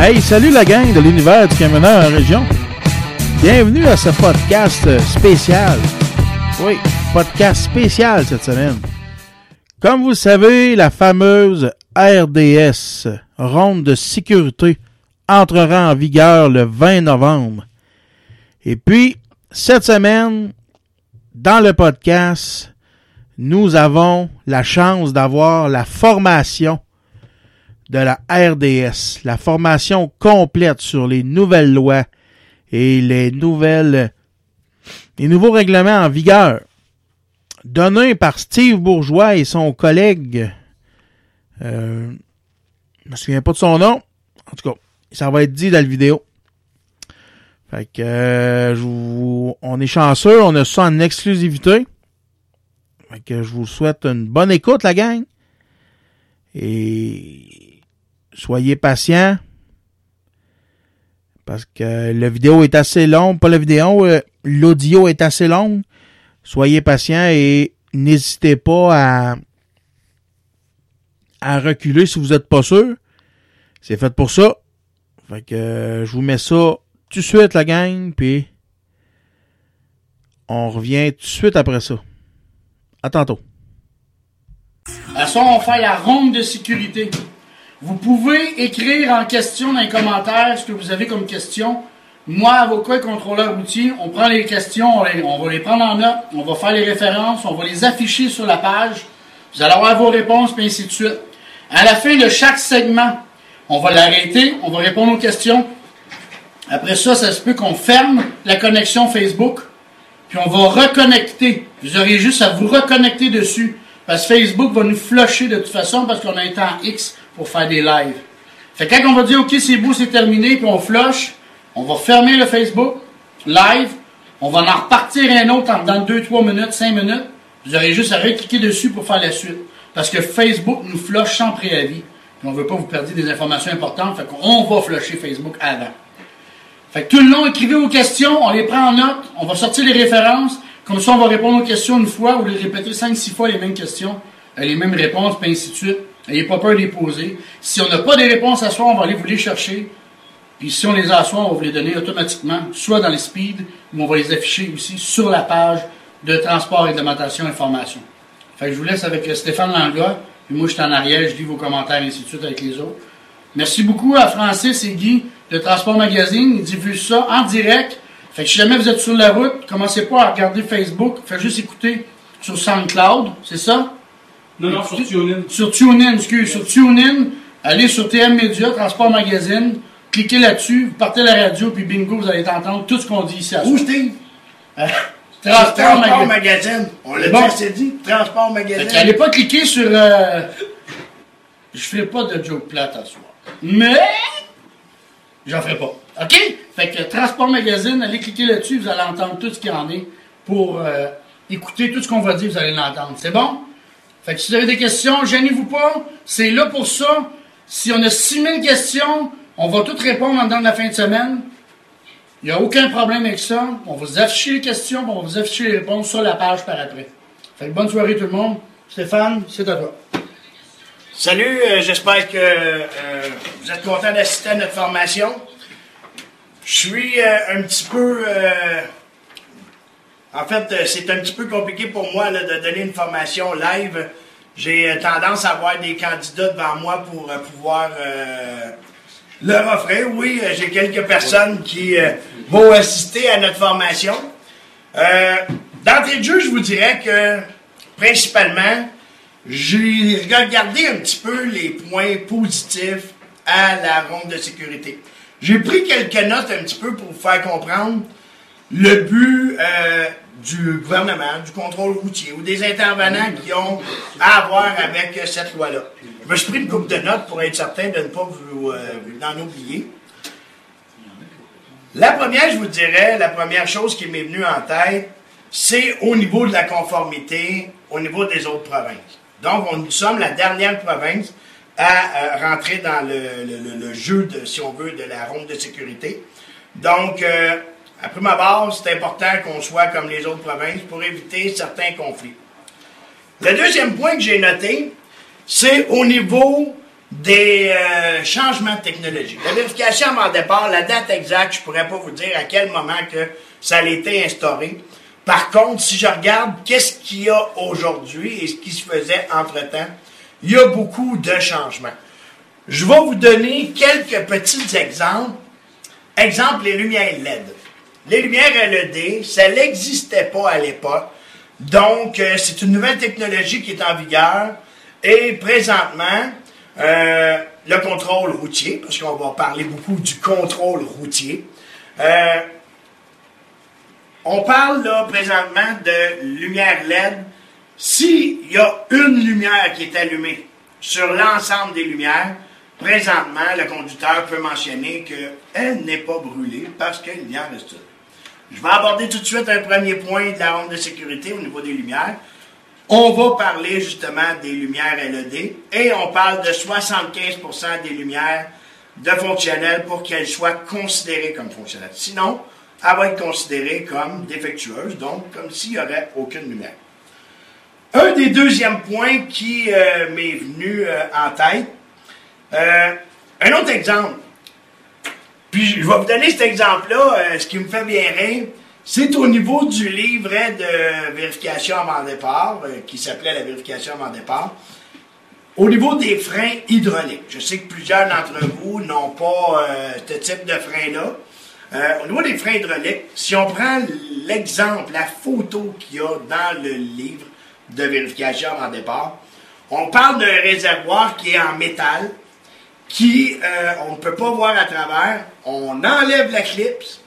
Hey, salut la gang de l'univers du camionneur en région. Bienvenue à ce podcast spécial. Oui, podcast spécial cette semaine. Comme vous le savez, la fameuse RDS, ronde de sécurité, entrera en vigueur le 20 novembre. Et puis, cette semaine, dans le podcast, nous avons la chance d'avoir la formation de la RDS, la formation complète sur les nouvelles lois et les nouvelles, les nouveaux règlements en vigueur, donné par Steve Bourgeois et son collègue, euh, je me souviens pas de son nom, en tout cas, ça va être dit dans la vidéo. Fait que, euh, je vous, on est chanceux, on a ça en exclusivité. Fait que je vous souhaite une bonne écoute, la gang. Et soyez patients. Parce que la vidéo est assez longue. Pas la vidéo, euh, l'audio est assez long. Soyez patients et n'hésitez pas à, reculer si vous n'êtes pas sûr. C'est fait pour ça. Fait que euh, je vous mets ça tout de suite, la gang, puis on revient tout de suite après ça. À tantôt. À on fait la ronde de sécurité. Vous pouvez écrire en question dans les commentaires ce que vous avez comme question. Moi, avocat et contrôleur routier, on prend les questions, on, va les prendre en note, on va faire les références, on va les afficher sur la page. Vous allez avoir vos réponses, puis ainsi de suite. À la fin de chaque segment, on va l'arrêter, on va répondre aux questions. Après ça, ça se peut qu'on ferme la connexion Facebook, puis on va reconnecter. Vous aurez juste à vous reconnecter dessus. Parce que Facebook va nous flusher de toute façon parce qu'on a un temps X pour faire des lives. Fait que quand on va dire OK, c'est beau, c'est terminé, puis on flush, on va fermer le Facebook live, on va en repartir un autre dans 2-3 minutes, 5 minutes. Vous aurez juste à recliquer dessus pour faire la suite. Parce que Facebook nous flush sans préavis. Puis on ne veut pas vous perdre des informations importantes. Fait qu'on va flusher Facebook avant. Fait que tout le long, écrivez vos questions, on les prend en note, on va sortir les références, comme ça on va répondre aux questions une fois ou les répéter 5-6 fois les mêmes questions, euh, les mêmes réponses, puis ainsi de suite. N'ayez pas peur de les poser. Si on n'a pas des réponses à soi, on va aller vous les chercher. Puis si on les a à soi, on va vous les donner automatiquement, soit dans les speeds, ou on va les afficher aussi sur la page de transport, réglementation, information. Fait que je vous laisse avec Stéphane Langlois, puis moi je suis en arrière, je lis vos commentaires, ainsi de suite avec les autres. Merci beaucoup à Francis et Guy de Transport Magazine. Ils diffusent ça en direct. Fait que si jamais vous êtes sur la route, commencez pas à regarder Facebook. Faites juste écouter sur SoundCloud, c'est ça? Non, non, sur TuneIn. Sur TuneIn, excuse, sur TuneIn, allez sur TM Media, Transport Magazine, cliquez là-dessus, vous partez à la radio, puis bingo, vous allez entendre tout ce qu'on dit ici à Où. Steve? Euh, Transport, Transport Magazine. Magazine. On l'a Bon. dit dit. Transport Fait Magazine. qu'allez pas cliquer sur. euh, Je ferai pas de joke plate à soir. Mais. j'en ferai pas. OK? Fait que Transport Magazine, allez cliquer là-dessus, vous allez entendre tout ce qu'il y en est pour euh, écouter tout ce qu'on va dire, vous allez l'entendre. C'est bon? Fait que si vous avez des questions, gênez-vous pas. C'est là pour ça. Si on a 6000 questions, on va toutes répondre en dedans de la fin de semaine. Il n'y a aucun problème avec ça. On va vous afficher les questions, on va vous afficher les réponses sur la page par après. Fait que bonne soirée tout le monde. Stéphane, c'est à toi. Salut, euh, j'espère que euh, vous êtes content d'assister à notre formation. Je suis euh, un petit peu... en fait, euh, c'est un petit peu compliqué pour moi de donner une formation live. J'ai euh, tendance à avoir des candidats devant moi pour euh, pouvoir leur offrir. Oui, j'ai quelques personnes qui vont assister à notre formation. Euh, D'entrée de jeu, je vous dirais que principalement, j'ai regardé un petit peu les points positifs à la ronde de sécurité. J'ai pris quelques notes un petit peu pour vous faire comprendre le but du gouvernement, du contrôle routier ou des intervenants qui ont à voir avec euh, cette loi-là. Je me suis pris une coupe de notes pour être certain de ne pas vous, euh, en oublier. La première, je vous dirais, la première chose qui m'est venue en tête, c'est au niveau de la conformité, au niveau des autres provinces. Donc, on, nous sommes la dernière province à euh, rentrer dans le jeu, de, si on veut, de la ronde de sécurité. Donc, euh, à prime abord, c'est important qu'on soit comme les autres provinces pour éviter certains conflits. Le deuxième point que j'ai noté, c'est au niveau des euh, changements de technologie. La vérification avant départ, la date exacte, je pourrais pas vous dire à quel moment que ça a été instauré. Par contre, si je regarde qu'est-ce qu'il y a aujourd'hui et ce qui se faisait entre-temps, il y a beaucoup de changements. Je vais vous donner quelques petits exemples. Exemple, les lumières LED. Les lumières LED, ça n'existait pas à l'époque. Donc, euh, c'est une nouvelle technologie qui est en vigueur. Et présentement, euh, le contrôle routier, parce qu'on va parler beaucoup du contrôle routier. Euh, on parle là présentement de lumière LED. S'il y a une lumière qui est allumée sur l'ensemble des lumières, présentement, le conducteur peut mentionner qu'elle n'est pas brûlée parce qu'il y en reste. Je vais aborder tout de suite un premier point de la ronde de sécurité au niveau des lumières. On va parler justement des lumières LED et on parle de 75% des lumières de fonctionnelles pour qu'elles soient considérées comme fonctionnelles. Sinon, elle va être considérée comme défectueuse, donc comme s'il n'y aurait aucune lumière. Un des deuxièmes points qui euh, m'est venu euh, en tête, euh, un autre exemple. Puis je vais vous donner cet exemple-là, euh, ce qui me fait bien rire, c'est au niveau du livret de vérification avant départ, euh, qui s'appelait la vérification avant départ. Au niveau des freins hydrauliques, je sais que plusieurs d'entre vous n'ont pas euh, ce type de frein-là. Au niveau des freins hydrauliques, si on prend l'exemple, la photo qu'il y a dans le livre de vérification avant départ, on parle d'un réservoir qui est en métal, qui euh, on ne peut pas voir à travers. On enlève la clipse,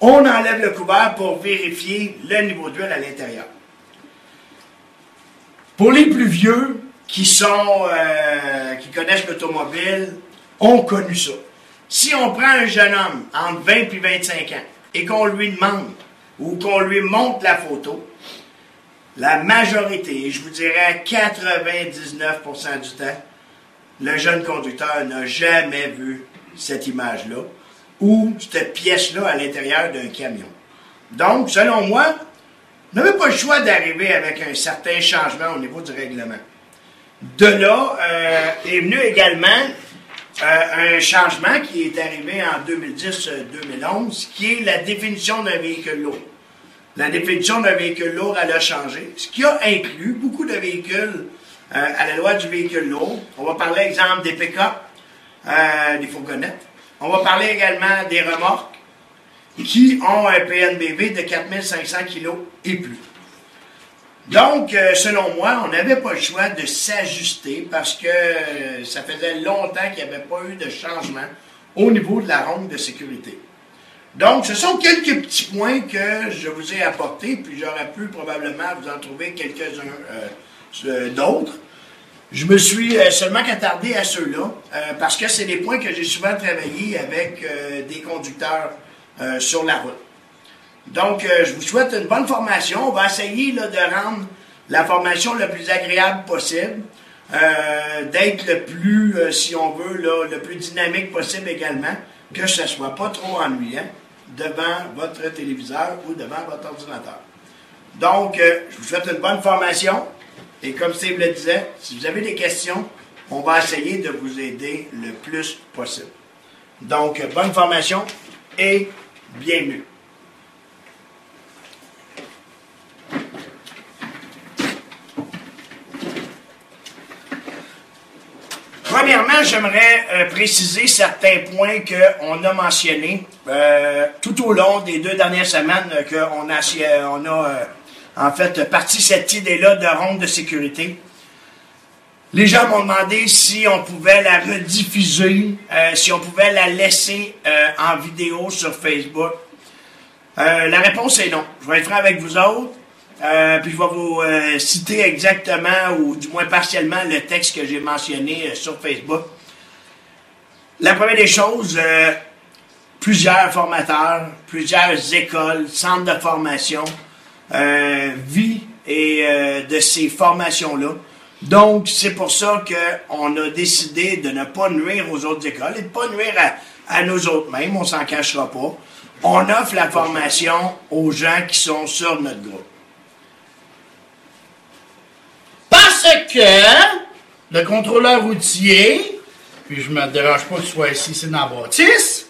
on enlève le couvert pour vérifier le niveau d'huile à l'intérieur. Pour les plus vieux qui sont euh, qui connaissent l'automobile, ont connu ça. Si on prend un jeune homme entre 20 et 25 ans et qu'on lui demande ou qu'on lui montre la photo, la majorité, je vous dirais 99% du temps, le jeune conducteur n'a jamais vu cette image-là ou cette pièce-là à l'intérieur d'un camion. Donc, selon moi, on n'avait pas le choix d'arriver avec un certain changement au niveau du règlement. De là euh, est venu également euh, un changement qui est arrivé en 2010-2011, qui est la définition d'un véhicule lourd. La définition d'un véhicule lourd, elle a changé, ce qui a inclus beaucoup de véhicules euh, à la loi du véhicule lourd. On va parler, exemple, des pick-up, euh, des fourgonnettes. On va parler également des remorques qui ont un PNBV de 4500 kg et plus. Donc, euh, selon moi, on n'avait pas le choix de s'ajuster parce que ça faisait longtemps qu'il n'y avait pas eu de changement au niveau de la ronde de sécurité. Donc, ce sont quelques petits points que je vous ai apportés, puis j'aurais pu probablement vous en trouver quelques-uns euh, d'autres. Je me suis euh, seulement attardé à ceux-là, euh, parce que c'est des points que j'ai souvent travaillé avec des conducteurs sur la route. Donc, je vous souhaite une bonne formation. On va essayer là, de rendre la formation le plus agréable possible, d'être le plus, si on veut, le plus dynamique possible également, que ce ne soit pas trop ennuyant devant votre téléviseur ou devant votre ordinateur. Donc, je vous souhaite une bonne formation. Et comme Steve le disait, si vous avez des questions, on va essayer de vous aider le plus possible. Donc, bonne formation et bienvenue. Premièrement, j'aimerais euh, préciser certains points qu'on a mentionnés euh, tout au long des deux dernières semaines qu'on a, on a euh, en fait parti cette idée-là de ronde de sécurité. Les gens m'ont demandé si on pouvait la rediffuser, euh, si on pouvait la laisser euh, en vidéo sur Facebook. Euh, la réponse est non. Je vais être franc avec vous autres. Puis je vais vous citer exactement, ou du moins partiellement, le texte que j'ai mentionné sur Facebook. La première des choses, plusieurs formateurs, plusieurs écoles, centres de formation euh, vivent et, euh, de ces formations-là. Donc, c'est pour ça qu'on a décidé de ne pas nuire aux autres écoles et de ne pas nuire à, à nous autres mêmes, on s'en cachera pas. On offre la formation aux gens qui sont sur notre groupe. Parce que le contrôleur routier, puis je me dérange pas qu'il soit ici, c'est dans la bâtisse,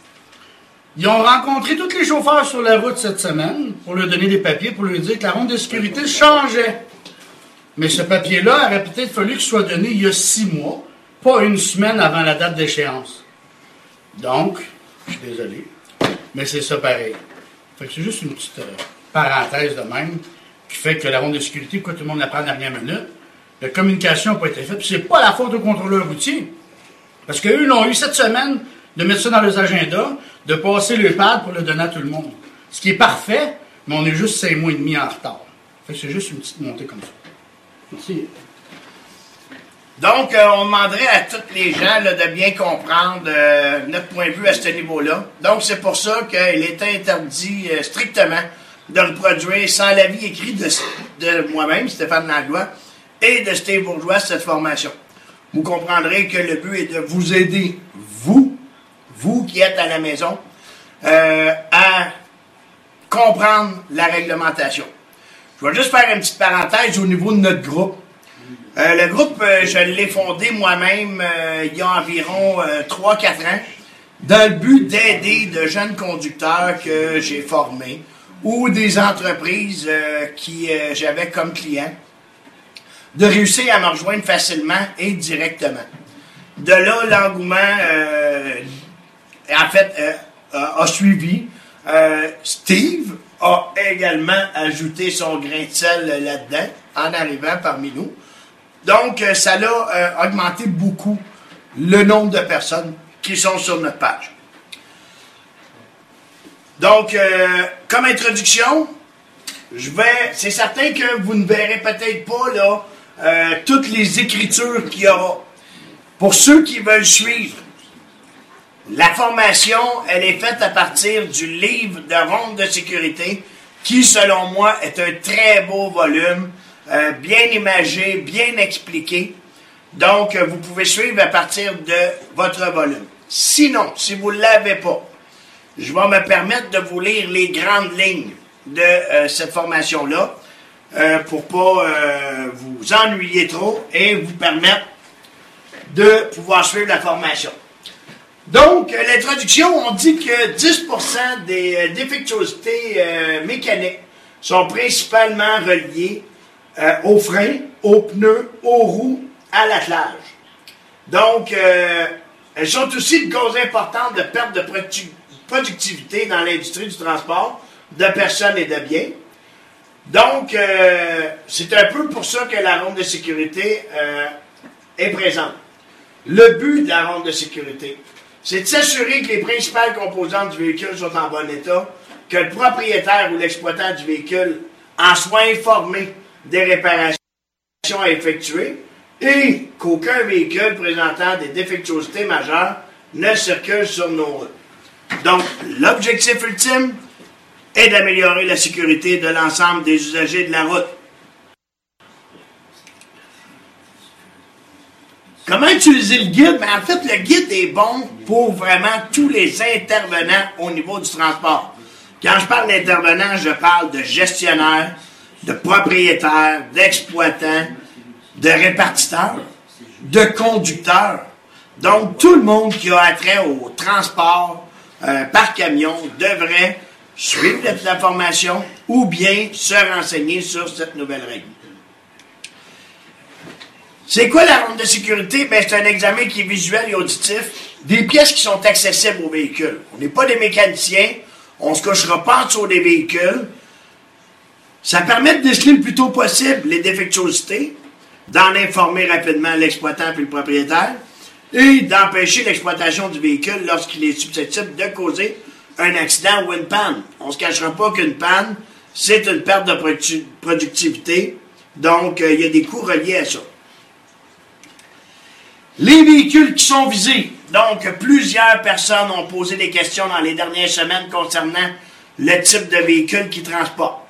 ils ont rencontré tous les chauffeurs sur la route cette semaine pour leur donner des papiers, pour leur dire que la ronde de sécurité changeait. Mais ce papier-là aurait peut-être fallu qu'il soit donné il y a six mois, pas une semaine avant la date d'échéance. Donc, je suis désolé, mais c'est ça pareil. Fait que c'est juste une petite euh, parenthèse de même qui fait que la ronde de sécurité, pourquoi tout le monde la prend à la dernière minute, la communication n'a pas été faite, puis c'est pas la faute au contrôleur routier. Parce qu'eux, ils l'ont eu cette semaine de mettre ça dans leurs agendas, de passer le pad pour le donner à tout le monde. Ce qui est parfait, mais on est juste cinq mois et demi en retard. Fait que c'est juste une petite montée comme ça. Merci. Donc, euh, on demanderait à tous les gens là, de bien comprendre euh, notre point de vue à ce niveau-là. Donc, c'est pour ça qu'il est interdit euh, strictement de reproduire sans l'avis écrit de, de moi-même, Stéphane Langlois, et de Steve Bourgeois, cette formation. Vous comprendrez que le but est de vous aider, vous qui êtes à la maison, euh, à comprendre la réglementation. Je vais juste faire une petite parenthèse au niveau de notre groupe. Euh, le groupe, euh, je l'ai fondé moi-même il y a environ 3-4 ans, dans le but d'aider de jeunes conducteurs que j'ai formés ou des entreprises qui j'avais comme clients de réussir à me rejoindre facilement et directement. De là, l'engouement, euh, en fait, euh, a, a suivi. Euh, Steve a également ajouté son grain de sel euh, là-dedans en arrivant parmi nous. Donc, euh, ça euh, augmenté beaucoup le nombre de personnes qui sont sur notre page. Donc, euh, comme introduction, je vais. C'est certain que vous ne verrez peut-être pas là euh, toutes les écritures qu'il y aura. Pour ceux qui veulent suivre, la formation, elle est faite à partir du livre de ronde de sécurité, qui, selon moi, est un très beau volume, euh, bien imagé, bien expliqué. Donc, euh, vous pouvez suivre à partir de votre volume. Sinon, si vous ne l'avez pas, je vais me permettre de vous lire les grandes lignes de euh, cette formation-là euh, pour pas vous ennuyer trop et vous permettre de pouvoir suivre la formation. Donc, l'introduction, on dit que 10% des euh, défectuosités euh, mécaniques sont principalement reliées euh, aux freins, aux pneus, aux roues, à l'attelage. Donc, elles sont aussi une cause importante de perte de producti- productivité dans l'industrie du transport de personnes et de biens. Donc, c'est un peu pour ça que la ronde de sécurité est présente. Le but de la ronde de sécurité, c'est de s'assurer que les principales composantes du véhicule sont en bon état, que le propriétaire ou l'exploitant du véhicule en soit informé des réparations à effectuer et qu'aucun véhicule présentant des défectuosités majeures ne circule sur nos routes. Donc, l'objectif ultime est d'améliorer la sécurité de l'ensemble des usagers de la route. Comment utiliser le guide? Ben, en fait, le guide est bon pour vraiment tous les intervenants au niveau du transport. Quand je parle d'intervenants, je parle de gestionnaires, de propriétaires, d'exploitants, de répartiteurs, de conducteurs. Donc, tout le monde qui a attrait au transport euh, par camion devrait suivre la formation ou bien se renseigner sur cette nouvelle règle. C'est quoi la ronde de sécurité? Ben, c'est un examen qui est visuel et auditif. Des pièces qui sont accessibles aux véhicules. On n'est pas des mécaniciens. On ne se couchera pas en dessous des véhicules. Ça permet de déceler le plus tôt possible les défectuosités, d'en informer rapidement l'exploitant et le propriétaire, et d'empêcher l'exploitation du véhicule lorsqu'il est susceptible de causer un accident ou une panne. On ne se cachera pas qu'une panne, c'est une perte de productivité. Donc, euh, il y a des coûts reliés à ça. Les véhicules qui sont visés. Donc, plusieurs personnes ont posé des questions dans les dernières semaines concernant le type de véhicule qui transportent.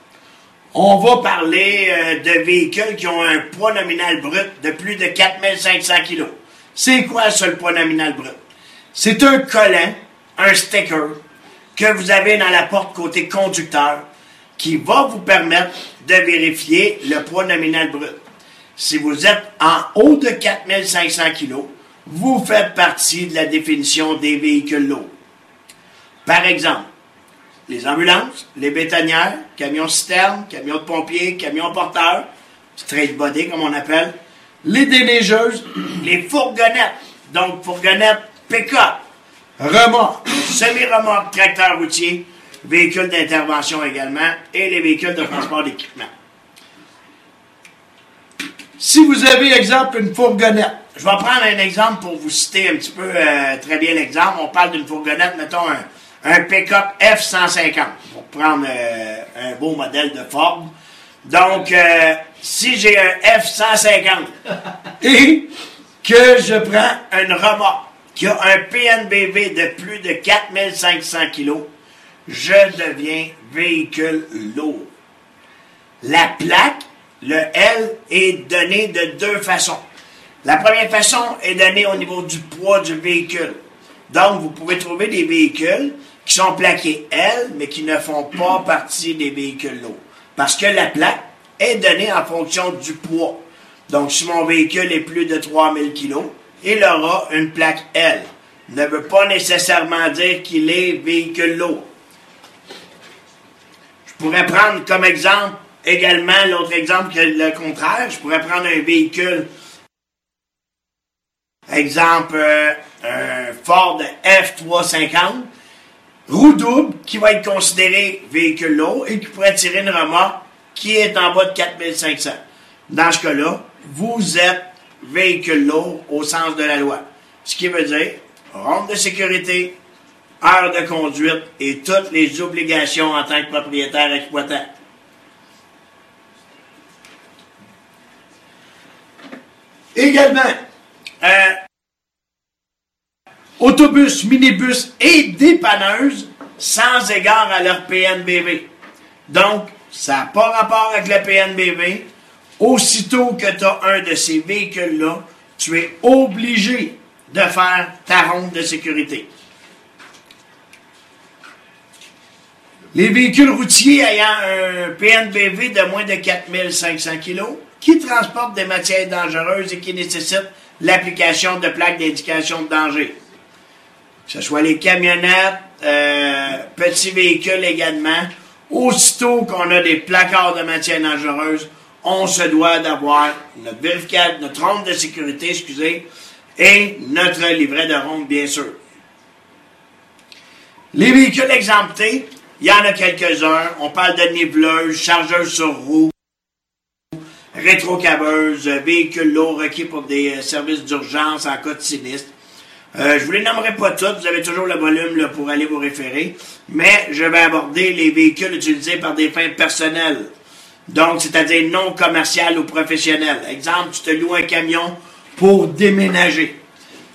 On va parler euh, de véhicules qui ont un poids nominal brut de plus de 4500 kg. C'est quoi ça, le poids nominal brut? C'est un collant, un sticker, que vous avez dans la porte côté conducteur qui va vous permettre de vérifier le poids nominal brut. Si vous êtes en haut de 4500 kg, vous faites partie de la définition des véhicules lourds. Par exemple, les ambulances, les bétonnières, camions citernes, camions de pompiers, camions porteurs, straight body comme on appelle, les déneigeuses, les fourgonnettes, donc fourgonnettes pick-up, remorques, semi-remorques, tracteurs routiers, véhicules d'intervention également, et les véhicules de transport d'équipement. Si vous avez, exemple, une fourgonnette, je vais prendre un exemple pour vous citer un petit peu euh, très bien l'exemple. On parle d'une fourgonnette, mettons un, pick-up F-150, pour prendre euh, un beau modèle de Ford. Donc, euh, si j'ai un F-150 et que je prends une remorque qui a un PNBV de plus de 4500 kg, je deviens véhicule lourd. La plaque le L est donné de deux façons. La première façon est donnée au niveau du poids du véhicule. Donc, vous pouvez trouver des véhicules qui sont plaqués L, mais qui ne font pas partie des véhicules lourds. Parce que la plaque est donnée en fonction du poids. Donc, si mon véhicule est plus de 3000 kg, il aura une plaque L. Ne veut pas nécessairement dire qu'il est véhicule lourd. Je pourrais prendre comme exemple Également, l'autre exemple que le contraire, je pourrais prendre un véhicule, exemple, euh, un Ford F350, roue double, qui va être considéré véhicule lourd et qui pourrait tirer une remorque qui est en bas de 4500. Dans ce cas-là, vous êtes véhicule lourd au sens de la loi. Ce qui veut dire ronde de sécurité, heure de conduite et toutes les obligations en tant que propriétaire exploitant. Également, euh, autobus, minibus et dépanneuses sans égard à leur PNBV. Donc, ça n'a pas rapport avec le PNBV. Aussitôt que tu as un de ces véhicules-là, tu es obligé de faire ta ronde de sécurité. Les véhicules routiers ayant un PNBV de moins de 4500 kg qui transportent des matières dangereuses et qui nécessitent l'application de plaques d'indication de danger. Que ce soit les camionnettes, euh, petits véhicules également, aussitôt qu'on a des placards de matières dangereuses, on se doit d'avoir notre vérificateur, notre ronde de sécurité, excusez, et notre livret de ronde, bien sûr. Les véhicules exemptés, il y en a quelques-uns. On parle de niveleuses, chargeurs sur roues, rétrocabeuses, véhicules lourds requis pour des euh, services d'urgence en cas de sinistre. Euh, je vous les nommerai pas toutes, vous avez toujours le volume pour aller vous référer, mais je vais aborder les véhicules utilisés par des fins personnelles. Donc, c'est-à-dire non commercial ou professionnel. Exemple, tu te loues un camion pour déménager.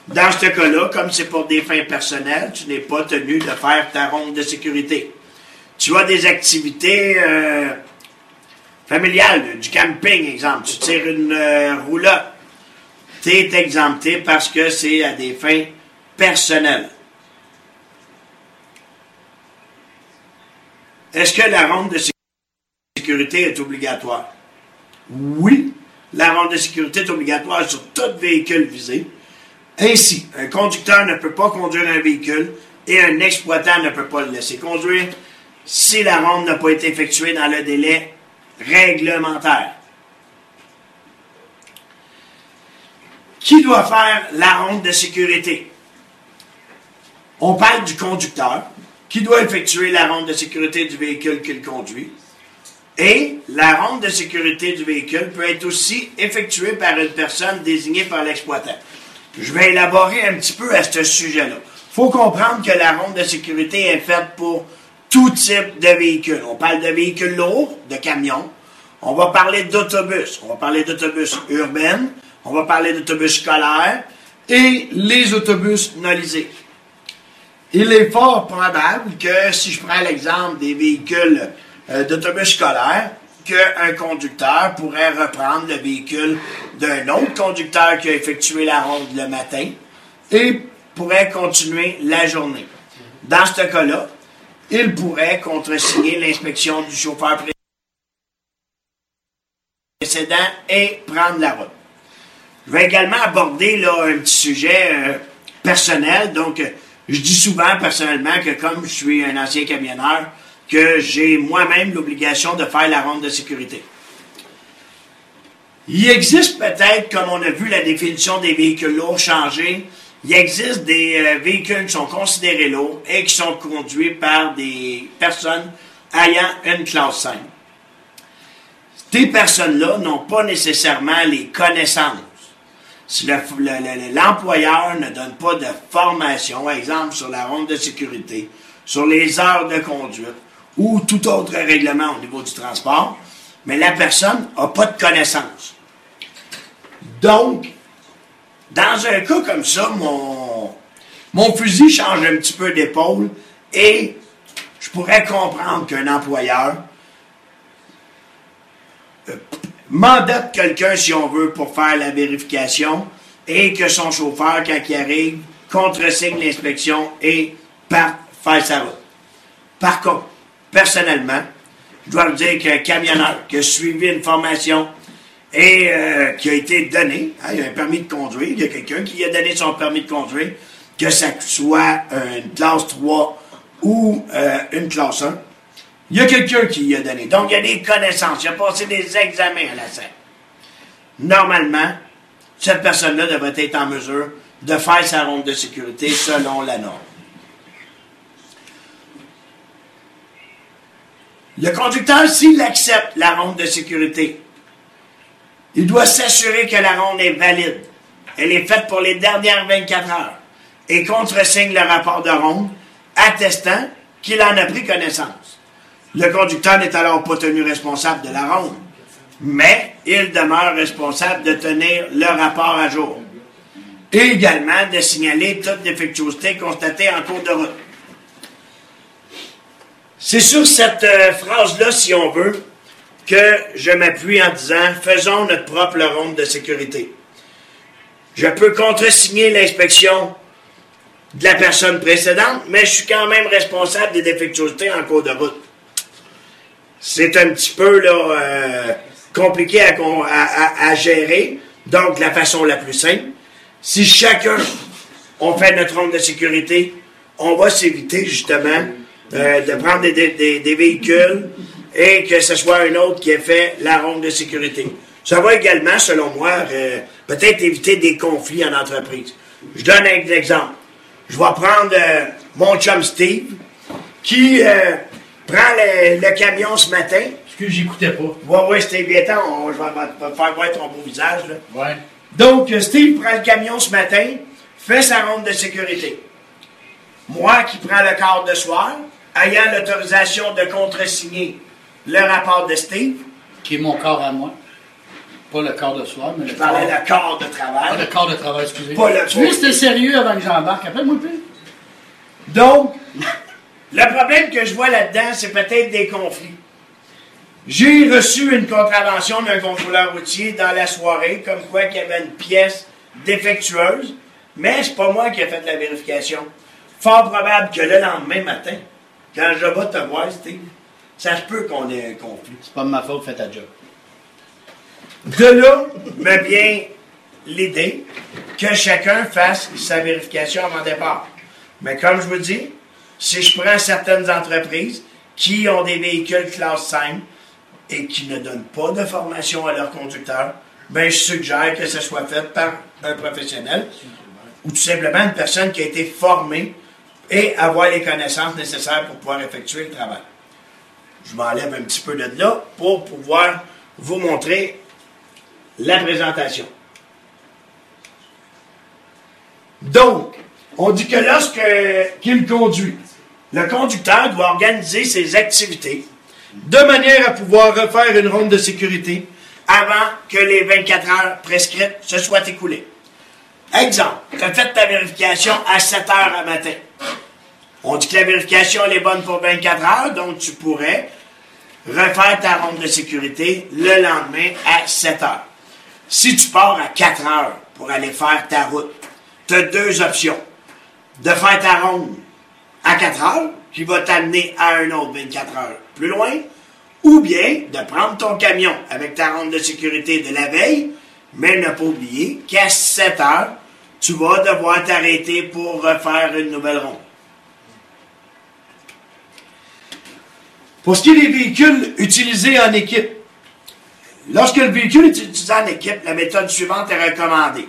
Dans ce cas-là, comme c'est pour des fins personnelles, tu n'es pas tenu de faire ta ronde de sécurité. Tu as des activités euh, familiales, du camping, exemple. Tu tires une euh, roulotte. Tu es exempté parce que c'est à des fins personnelles. Est-ce que la ronde de sécurité est obligatoire? Oui, la ronde de sécurité est obligatoire sur tout véhicule visé. Ainsi, un conducteur ne peut pas conduire un véhicule et un exploitant ne peut pas le laisser conduire si la ronde n'a pas été effectuée dans le délai réglementaire. Qui doit faire la ronde de sécurité? On parle du conducteur qui doit effectuer la ronde de sécurité du véhicule qu'il conduit. Et la ronde de sécurité du véhicule peut être aussi effectuée par une personne désignée par l'exploitant. Je vais élaborer un petit peu à ce sujet-là. Il faut comprendre que la ronde de sécurité est faite pour tout type de véhicule. On parle de véhicules lourds, de camions. On va parler d'autobus. On va parler d'autobus urbains. On va parler d'autobus scolaires et les autobus nolisés. Il est fort probable que si je prends l'exemple des véhicules euh, d'autobus scolaires, qu'un conducteur pourrait reprendre le véhicule d'un autre conducteur qui a effectué la ronde le matin et pourrait continuer la journée. Dans ce cas-là, il pourrait contresigner l'inspection du chauffeur précédent et prendre la route. Je vais également aborder là, un petit sujet euh, personnel. Donc, euh, je dis souvent personnellement que comme je suis un ancien camionneur, que j'ai moi-même l'obligation de faire la ronde de sécurité. Il existe peut-être, comme on a vu la définition des véhicules lourds changer, il existe des euh, véhicules qui sont considérés lourds et qui sont conduits par des personnes ayant une classe 5. Ces personnes-là n'ont pas nécessairement les connaissances. Si l'employeur ne donne pas de formation, exemple sur la ronde de sécurité, sur les heures de conduite ou tout autre règlement au niveau du transport, mais la personne n'a pas de connaissances. Donc, dans un cas comme ça, mon, mon fusil change un petit peu d'épaule et je pourrais comprendre qu'un employeur euh, mandate quelqu'un, si on veut, pour faire la vérification et que son chauffeur, quand il arrive, contresigne l'inspection et part faire sa route. Par contre, personnellement, je dois vous dire qu'un camionneur qui a suivi une formation et euh, qui a été donné, hein, il y a un permis de conduire, il y a quelqu'un qui a donné son permis de conduire, que ça soit une classe 3 ou euh, une classe 1, il y a quelqu'un qui a donné. Donc, il y a des connaissances, il a passé des examens à la scène. Normalement, cette personne-là devrait être en mesure de faire sa ronde de sécurité selon la norme. Le conducteur, s'il accepte la ronde de sécurité, il doit s'assurer que la ronde est valide. Elle est faite pour les dernières 24 heures et contresigne le rapport de ronde attestant qu'il en a pris connaissance. Le conducteur n'est alors pas tenu responsable de la ronde, mais il demeure responsable de tenir le rapport à jour et également de signaler toute défectuosité constatée en cours de route. C'est sur cette euh, phrase-là, si on veut, que je m'appuie en disant faisons notre propre ronde de sécurité. Je peux contresigner l'inspection de la personne précédente, mais je suis quand même responsable des défectuosités en cours de route. C'est un petit peu là, euh, compliqué à, gérer, donc la façon la plus simple. Si chacun on fait notre ronde de sécurité, on va s'éviter justement euh, de prendre des véhicules et que ce soit un autre qui ait fait la ronde de sécurité. Ça va également, selon moi, euh, peut-être éviter des conflits en entreprise. Je donne un exemple. Je vais prendre euh, mon chum Steve, qui euh, prend le, camion ce matin. que j'écoutais pas. Oui, oui, Steve, viens je vais, faire voir ton beau visage. Là. Ouais. Donc, Steve prend le camion ce matin, fait sa ronde de sécurité. Moi qui prends le quart de soir, ayant l'autorisation de contresigner le rapport de Steve, qui est mon corps à moi. Pas le corps de soir, mais le Je corps. parlais de corps de Pas travail. le corps de travail, excusez. Pas le tu veux, c'était sérieux avant que j'embarque. Appelle-moi plus. Donc, le problème que je vois là-dedans, c'est peut-être des conflits. J'ai reçu une contravention d'un contrôleur routier dans la soirée, comme quoi qu'il y avait une pièce défectueuse, mais c'est pas moi qui ai fait la vérification. Fort probable que le lendemain matin, quand je vais te voir, Steve, ça se peut qu'on ait un conflit. C'est pas de ma faute, fais ta job. De là me vient l'idée que chacun fasse sa vérification avant départ. Mais comme je vous dis, si je prends certaines entreprises qui ont des véhicules classe 5 et qui ne donnent pas de formation à leurs conducteurs, ben je suggère que ce soit fait par un professionnel ou tout simplement une personne qui a été formée et avoir les connaissances nécessaires pour pouvoir effectuer le travail. Je m'enlève un petit peu de là pour pouvoir vous montrer la présentation. Donc, on dit que lorsque qu'il conduit, le conducteur doit organiser ses activités de manière à pouvoir refaire une ronde de sécurité avant que les 24 heures prescrites se soient écoulées. Exemple, tu as fait ta vérification à 7 heures à matin. On dit que la vérification est bonne pour 24 heures, donc tu pourrais refaire ta ronde de sécurité le lendemain à 7 heures. Si tu pars à 4 heures pour aller faire ta route, tu as deux options. De faire ta ronde à 4 heures, qui va t'amener à un autre 24 heures plus loin, ou bien de prendre ton camion avec ta ronde de sécurité de la veille, mais ne pas oublier qu'à 7 heures, tu vas devoir t'arrêter pour refaire une nouvelle ronde. Pour ce qui est des véhicules utilisés en équipe, lorsque le véhicule est utilisé en équipe, la méthode suivante est recommandée.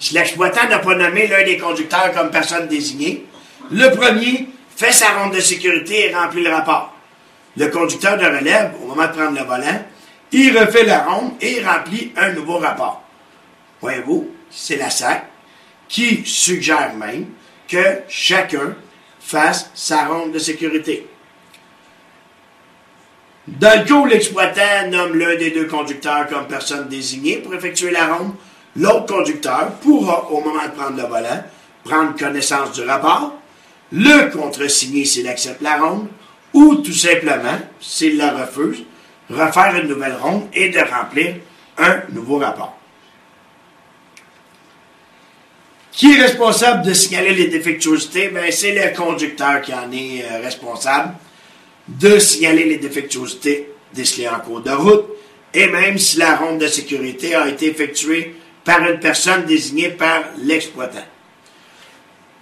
Si l'exploitant n'a pas nommé l'un des conducteurs comme personne désignée, le premier fait sa ronde de sécurité et remplit le rapport. Le conducteur de relève, au moment de prendre le volant, il refait la ronde et remplit un nouveau rapport. Voyez-vous, c'est la SAC qui suggère même que chacun fasse sa ronde de sécurité. Dans le l'exploitant nomme l'un des deux conducteurs comme personne désignée pour effectuer la ronde, l'autre conducteur pourra, au moment de prendre le volant, prendre connaissance du rapport, le contresigner s'il accepte la ronde, ou tout simplement, s'il la refuse, refaire une nouvelle ronde et de remplir un nouveau rapport. Qui est responsable de signaler les défectuosités? Ben, c'est le conducteur qui en est euh, responsable de signaler les défectuosités décelées en cours de route, et même si la ronde de sécurité a été effectuée par une personne désignée par l'exploitant.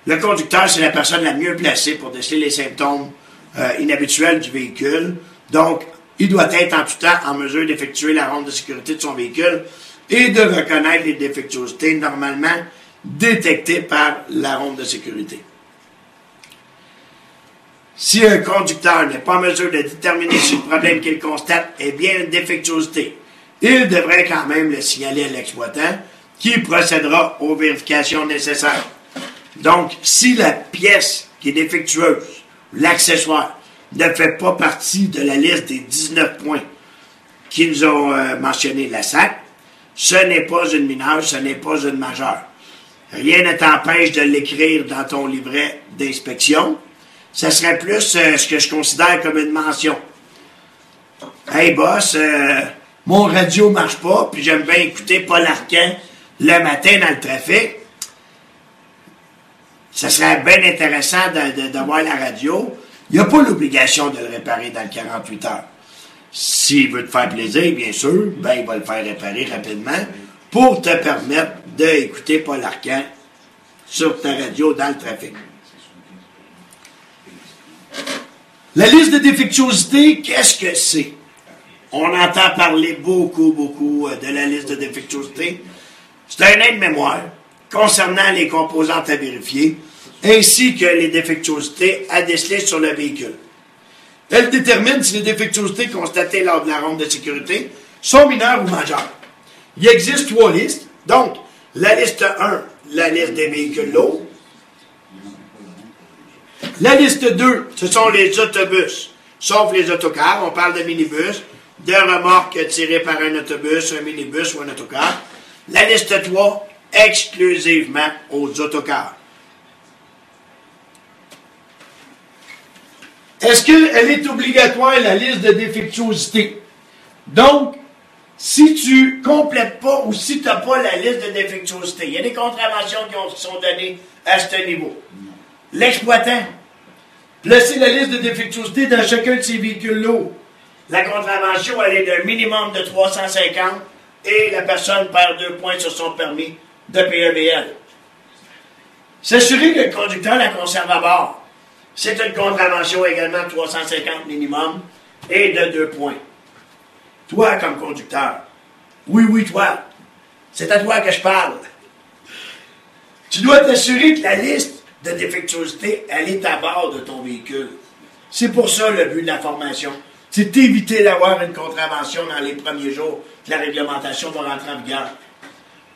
Le conducteur, c'est la personne la mieux placée pour déceler les symptômes euh, inhabituels du véhicule. Donc, il doit être en tout temps en mesure d'effectuer la ronde de sécurité de son véhicule et de reconnaître les défectuosités normalement détectées par la ronde de sécurité. Si un conducteur n'est pas en mesure de déterminer si le problème qu'il constate est bien une défectuosité, il devrait quand même le signaler à l'exploitant qui procédera aux vérifications nécessaires. Donc, si la pièce qui est défectueuse, l'accessoire, ne fait pas partie de la liste des 19 points qui nous ont euh, mentionné la SAC, ce n'est pas une mineure, ce n'est pas une majeure. Rien ne t'empêche de l'écrire dans ton livret d'inspection. Ce serait plus euh, ce que je considère comme une mention. Hey boss, euh, mon radio marche pas, puis j'aime bien écouter Paul Arcan le matin dans le trafic. Ça serait bien intéressant de- la radio. Il n'y a pas l'obligation de le réparer dans le 48 heures. S'il veut te faire plaisir, bien sûr, ben il va le faire réparer rapidement pour te permettre d'écouter Paul Arcan sur ta radio dans le trafic. La liste de défectuosité, qu'est-ce que c'est? On entend parler beaucoup, beaucoup euh, de la liste de défectuosité. C'est un aide-mémoire concernant les composantes à vérifier, ainsi que les défectuosités à déceler sur le véhicule. Elle détermine si les défectuosités constatées lors de la ronde de sécurité sont mineures ou majeures. Il existe trois listes. Donc, la liste 1, la liste des véhicules lourds. La liste 2, ce sont les autobus, sauf les autocars. On parle de minibus, de remorques tirées par un autobus, un minibus ou un autocar. La liste 3, exclusivement aux autocars. Est-ce qu'elle est obligatoire, la liste de défectuosité? Donc, si tu complètes pas ou si tu n'as pas la liste de défectuosité, il y a des contraventions qui, sont données à ce niveau. L'exploitant, placer la liste de défectuosité dans chacun de ces véhicules lourds. La contravention, elle est d'un minimum de 350 et la personne perd deux points sur son permis de PEBL. S'assurer que le conducteur la conserve à bord. C'est une contravention également de 350 minimum et de deux points. Toi, comme conducteur, oui, oui, toi, c'est à toi que je parle. Tu dois t'assurer que la liste de défectuosité, elle est à bord de ton véhicule. C'est pour ça le but de la formation. C'est d'éviter d'avoir une contravention dans les premiers jours que la réglementation va rentrer en vigueur.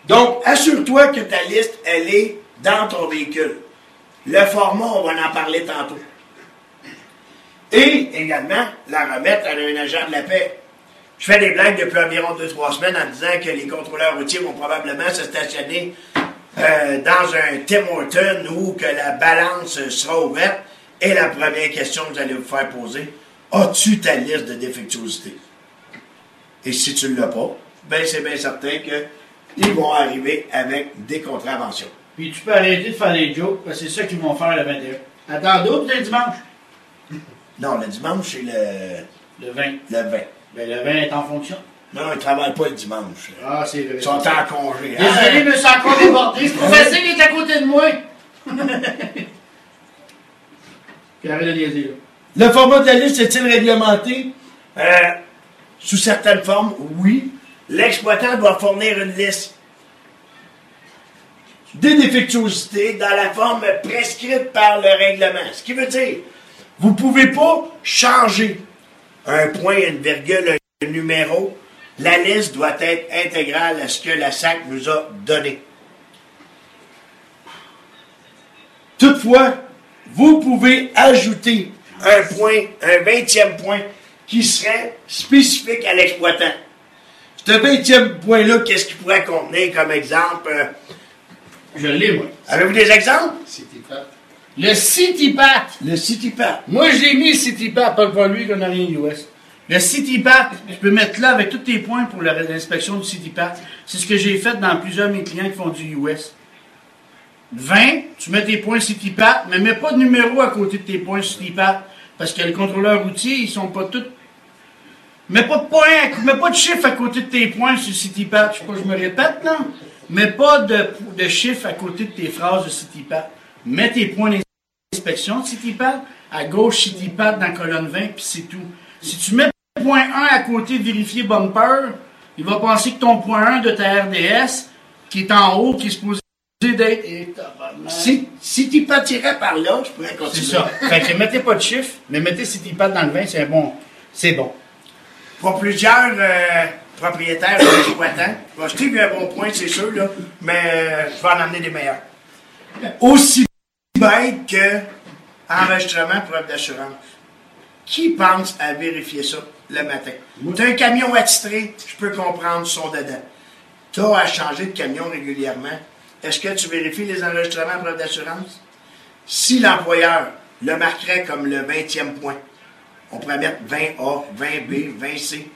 Donc, assure-toi que ta liste, elle est dans ton véhicule. Le format, on va en parler tantôt. Et également, la remettre à un agent de la paix. Je fais des blagues depuis environ 2-3 semaines en disant que les contrôleurs routiers vont probablement se stationner euh, dans un Tim Horton où que la balance sera ouverte. Et la première question que vous allez vous faire poser, as-tu ta liste de défectuosité? Et si tu ne l'as pas, ben c'est bien certain qu'ils vont arriver avec des contraventions. Puis tu peux arrêter de faire des jokes, parce que c'est ça qu'ils vont faire le 21. Attends d'autres le dimanche? Non, le dimanche, c'est le... Le 20. Le 20. Ben, le 20 est en fonction. Non, ils ne travaillent pas le dimanche. Ah, c'est vrai. Ils sont en congé. Désolé, mais c'est encore débordé. C'est trop facile, il est à côté de moi. Puis arrête de niaiser, là. Le format de la liste est-il réglementé? Euh, sous certaines formes, oui. L'exploitant doit fournir une liste des défectuosités dans la forme prescrite par le règlement. Ce qui veut dire, vous ne pouvez pas changer un point, une virgule, un numéro. La liste doit être intégrale à ce que la SAC nous a donné. Toutefois, vous pouvez ajouter un point, un vingtième point qui serait spécifique à l'exploitant. Ce vingtième point-là, qu'est-ce qu'il pourrait contenir comme exemple? Euh, Je l'ai, moi. Avez-vous des exemples? Le CityPat. Le CityPat. Moi, j'ai mis le CityPat, parle pas lui qu'on n'a rien US. Le CityPat, je peux mettre là avec tous tes points pour l'inspection du CityPat. C'est ce que j'ai fait dans plusieurs de mes clients qui font du US. 20, tu mets tes points CityPat, mais mets pas de numéro à côté de tes points CityPat. Parce que les contrôleurs routiers, ils sont pas tous. Mets pas de points, mets pas de chiffres à côté de tes points sur CityPat. Je sais pas, je me répète, là. Mets pas de, de chiffres à côté de tes phrases de CityPat. Mets tes points d'inspection de CityPat. À gauche, CityPat dans colonne 20, puis c'est tout. Si tu mets point 1 à côté de vérifier bumper, il va penser que ton point 1 de ta RDS, qui est en haut, qui est supposé d'être. Si, si tu partirais par là, je pourrais continuer. C'est ça. fait que mettez pas de chiffres, mais mettez CityPat dans le 20, c'est bon. C'est bon. Pour plusieurs euh, propriétaires ou exploitants, je t'ai un bon point, c'est sûr, là, mais euh, je vais en amener des meilleurs. Aussi bête que enregistrement preuve d'assurance. Qui pense à vérifier ça? Le matin? Tu as un camion attitré, je peux comprendre son dedans. Tu as à changer de camion régulièrement. Est-ce que tu vérifies les enregistrements preuve d'assurance? Si l'employeur le marquerait comme le 20e point, on pourrait mettre 20A, 20B, 20C.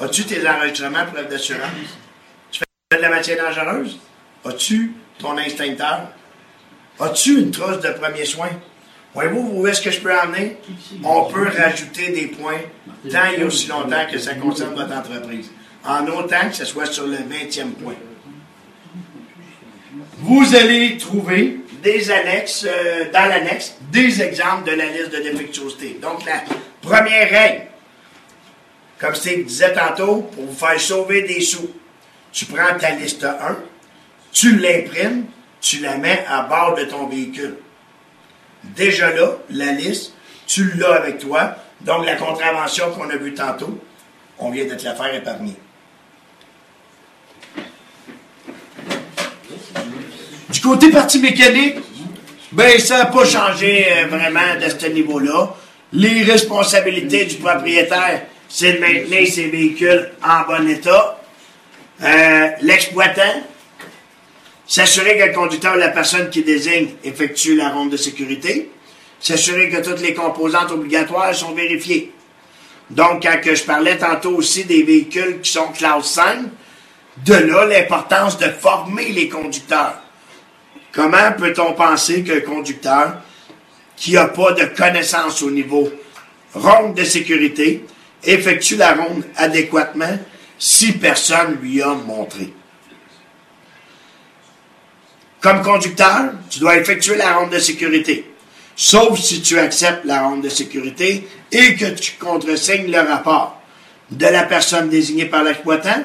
As-tu tes enregistrements preuve d'assurance? Tu fais de la matière dangereuse? As-tu ton instincteur? As-tu une trousse de premiers soins? Voyez-vous où est-ce que je peux emmener? On peut rajouter des points tant et aussi longtemps que ça concerne votre entreprise. En autant que ce soit sur le 20e point. Vous allez trouver des annexes, euh, dans l'annexe, des exemples de la liste de défectuosité. Donc, la première règle, comme Steve disait tantôt, pour vous faire sauver des sous, tu prends ta liste 1, tu l'imprimes, tu la mets à bord de ton véhicule. Déjà là, la liste, tu l'as avec toi. Donc, la contravention qu'on a vue tantôt, on vient de te la faire épargner. Du côté partie mécanique, ben ça n'a pas changé euh, vraiment de ce niveau-là. Les responsabilités du propriétaire c'est de maintenir ces véhicules en bon état. Euh, L'exploitant, s'assurer que le conducteur ou la personne qui désigne effectue la ronde de sécurité. S'assurer que toutes les composantes obligatoires sont vérifiées. Donc, quand je parlais tantôt aussi des véhicules qui sont classe 5, de là l'importance de former les conducteurs. Comment peut-on penser qu'un conducteur qui n'a pas de connaissances au niveau ronde de sécurité effectue la ronde adéquatement si personne lui a montré? Comme conducteur, tu dois effectuer la ronde de sécurité, sauf si tu acceptes la ronde de sécurité et que tu contresignes le rapport de la personne désignée par l'exploitant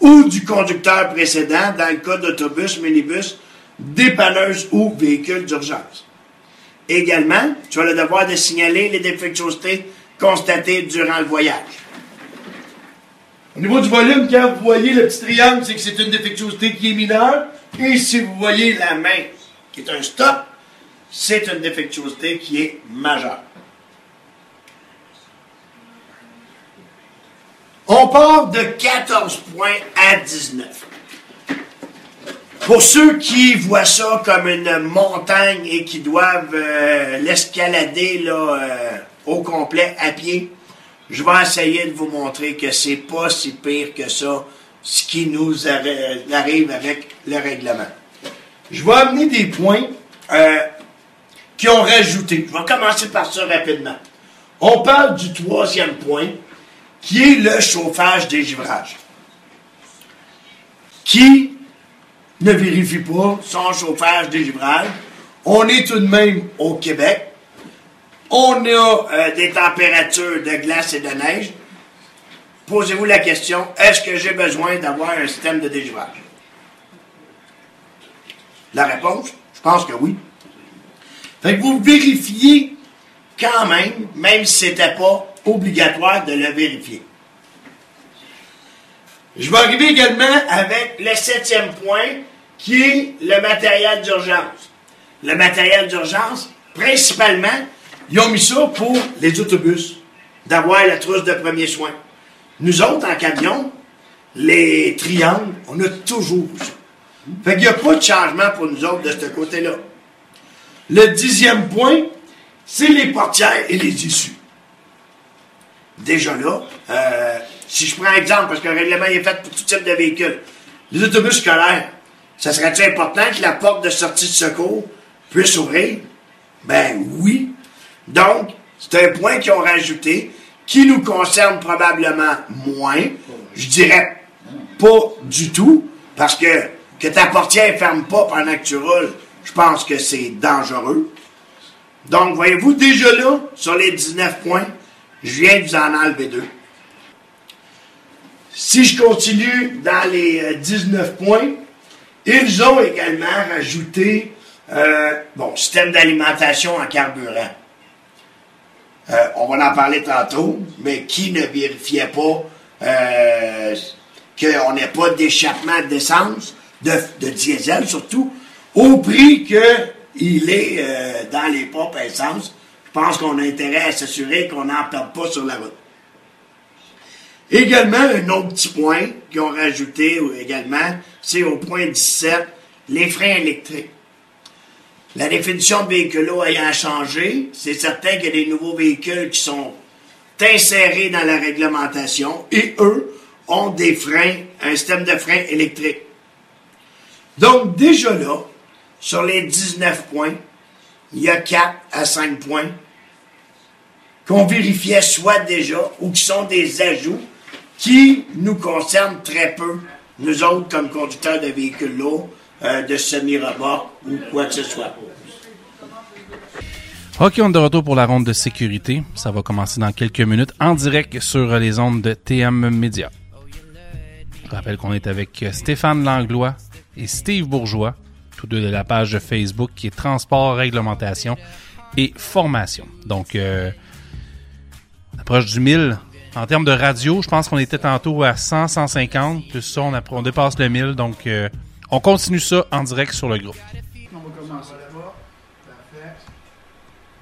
ou du conducteur précédent dans le cas d'autobus, minibus, dépanneuse ou véhicule d'urgence. Également, tu as le devoir de signaler les défectuosités constatées durant le voyage. Au niveau du volume, quand vous voyez le petit triangle, c'est que c'est une défectuosité qui est mineure. Et si vous voyez la main qui est un stop, c'est une défectuosité qui est majeure. On part de 14 points à 19. Pour ceux qui voient ça comme une montagne et qui doivent euh, l'escalader euh, au complet à pied, je vais essayer de vous montrer que c'est pas si pire que ça, ce qui nous arrive avec le règlement. Je vais amener des points euh, qui ont rajouté. Je vais commencer par ça rapidement. On parle du troisième point, qui est le chauffage des. Qui ne vérifie pas son chauffage des? On est tout de même au Québec. On a euh, des températures de glace et de neige. Posez-vous la question, est-ce que j'ai besoin d'avoir un système de dégivrage? La réponse, je pense que oui. Fait que vous vérifiez quand même, même si ce n'était pas obligatoire de le vérifier. Je vais arriver également avec le septième point, qui est le matériel d'urgence. Le matériel d'urgence, principalement, ils ont mis ça pour les autobus, d'avoir la trousse de premiers soins. Nous autres, en camion, les triangles, on a toujours ça. Fait qu'il n'y a pas de changement pour nous autres de ce côté-là. Le dixième point, c'est les portières et les issues. Déjà là, euh, si je prends un exemple, parce que le règlement est fait pour tout type de véhicule, les autobus scolaires, ça serait-il important que la porte de sortie de secours puisse ouvrir? Ben oui. Donc, c'est un point qu'ils ont rajouté qui nous concerne probablement moins. Je dirais pas du tout, parce que que ta portière ferme pas pendant que tu roules, je pense que c'est dangereux. Donc, voyez-vous, déjà là, sur les 19 points, je viens de vous en enlever deux. Si je continue dans les 19 euh, points, ils ont également rajouté, euh, bon, système d'alimentation en carburant. Euh, on va en parler tantôt, mais qui ne vérifiait pas euh, qu'on n'ait pas d'échappement d'essence, de, diesel surtout, au prix qu'il est euh, dans les pompes à essence. Je pense qu'on a intérêt à s'assurer qu'on n'en perd pas sur la route. Également, un autre petit point qu'ils ont rajouté également, c'est au point 17, les freins électriques. La définition de véhicule ayant changé, c'est certain qu'il y a des nouveaux véhicules qui sont insérés dans la réglementation et eux ont des freins, un système de freins électrique. Donc, déjà là, sur les 19 points, il y a 4 à 5 points qu'on vérifiait soit déjà ou qui sont des ajouts qui nous concernent très peu, nous autres, comme conducteurs de véhicules lourds, euh, de semi-remorques ou quoi que ce soit. OK, on est de retour pour la ronde de sécurité. Ça va commencer dans quelques minutes en direct sur les ondes de TM Media. Je rappelle qu'on est avec Stéphane Langlois et Steve Bourgeois, tous deux de la page Facebook qui est Transport, Réglementation et Formation. Donc, euh, approche du 1000. En termes de radio, je pense qu'on était tantôt à 100, 150. Plus ça, on, on dépasse le 1000. Donc, euh, on continue ça en direct sur le groupe. On va commencer là-bas. Parfait.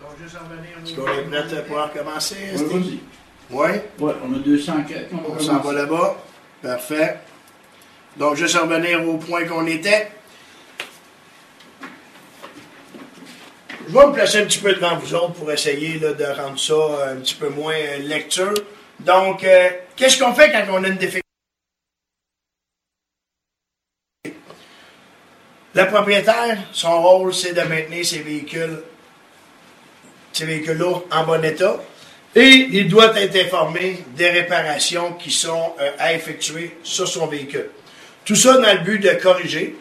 Donc, juste en venir. Est-ce qu'on est prêt à pouvoir commencer? Oui, Oui? On a 200 quelques. On, On va s'en va là-bas. Parfait. Donc, juste revenir au point qu'on était. Je vais me placer un petit peu devant vous autres pour essayer là, de rendre ça un petit peu moins euh, lecture. Donc, euh, qu'est-ce qu'on fait quand on a une défection? Le propriétaire, son rôle, c'est de maintenir ses véhicules, ses véhicules lourds en bon état. Et il doit être informé des réparations qui sont euh, à effectuer sur son véhicule. Tout ça dans le but de corriger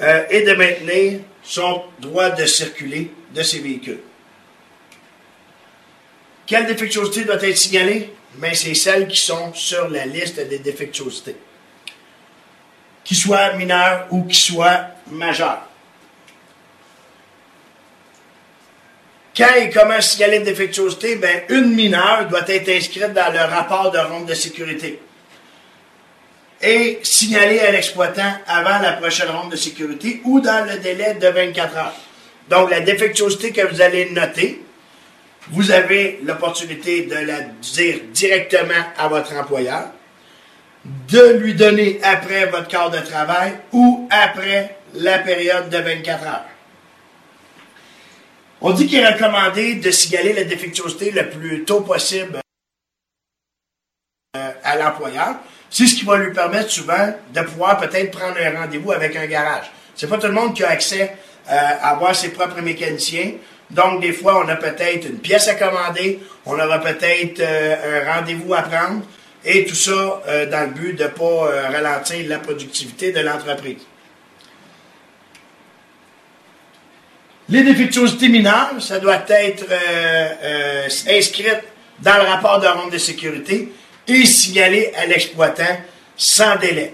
euh, et de maintenir son droit de circuler de ses véhicules. Quelle défectuosité doit être signalée? Mais c'est celles qui sont sur la liste des défectuosités. Qu'ils soient mineures ou qu'ils soient majeures. Quand et comment signaler une défectuosité? Ben, une mineure doit être inscrite dans le rapport de ronde de sécurité et signalée à l'exploitant avant la prochaine ronde de sécurité ou dans le délai de 24 heures. Donc, la défectuosité que vous allez noter, vous avez l'opportunité de la dire directement à votre employeur, de lui donner après votre quart de travail ou après la période de 24 heures. On dit qu'il est recommandé de signaler la défectuosité le plus tôt possible euh, à l'employeur. C'est ce qui va lui permettre souvent de pouvoir peut-être prendre un rendez-vous avec un garage. C'est pas tout le monde qui a accès euh, à avoir ses propres mécaniciens. Donc, des fois, on a peut-être une pièce à commander, on aura peut-être euh, un rendez-vous à prendre, et tout ça dans le but de ne pas ralentir la productivité de l'entreprise. Les défectuosités mineures, ça doit être euh, euh, inscrite dans le rapport de ronde de sécurité et signalé à l'exploitant sans délai.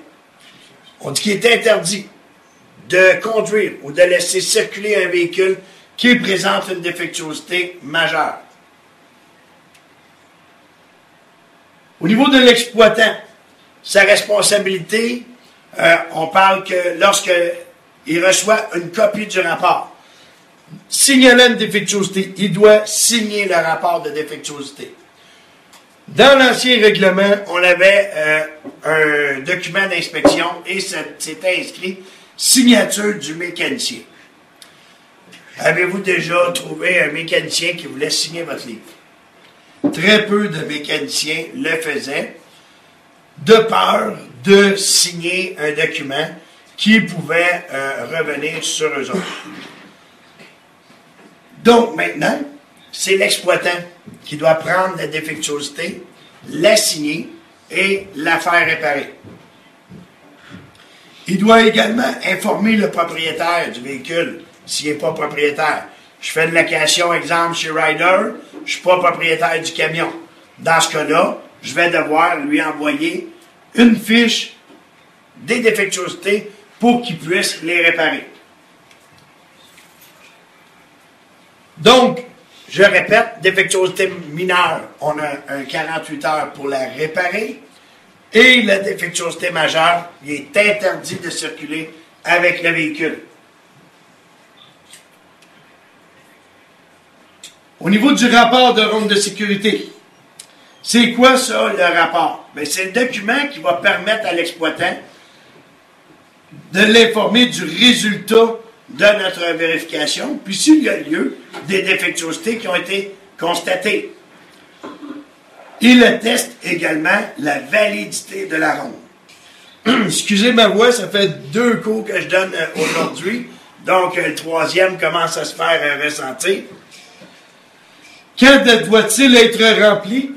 On dit qu'il est interdit de conduire ou de laisser circuler un véhicule qui présente une défectuosité majeure. Au niveau de l'exploitant, sa responsabilité, euh, on parle que lorsque il reçoit une copie du rapport, signalant une défectuosité, il doit signer le rapport de défectuosité. Dans l'ancien règlement, on avait euh, un document d'inspection et c'était inscrit signature du mécanicien. Avez-vous déjà trouvé un mécanicien qui voulait signer votre livre? Très peu de mécaniciens le faisaient de peur de signer un document qui pouvait euh, revenir sur eux autres. Donc maintenant, c'est l'exploitant qui doit prendre la défectuosité, la signer et la faire réparer. Il doit également informer le propriétaire du véhicule s'il n'est pas propriétaire. Je fais de location, exemple, chez Ryder, je ne suis pas propriétaire du camion. Dans ce cas-là, je vais devoir lui envoyer une fiche des défectuosités pour qu'il puisse les réparer. Donc, je répète, défectuosité mineure, on a un 48 heures pour la réparer. Et la défectuosité majeure, il est interdit de circuler avec le véhicule. Au niveau du rapport de ronde de sécurité, c'est quoi ça, le rapport? Ben, c'est le document qui va permettre à l'exploitant de l'informer du résultat de notre vérification, puis s'il y a lieu des défectuosités qui ont été constatées. Il atteste également la validité de la ronde. Excusez ma voix, ça fait deux cours que je donne euh, aujourd'hui, donc euh, le troisième commence à se faire euh, ressentir. Quand doit-il être rempli?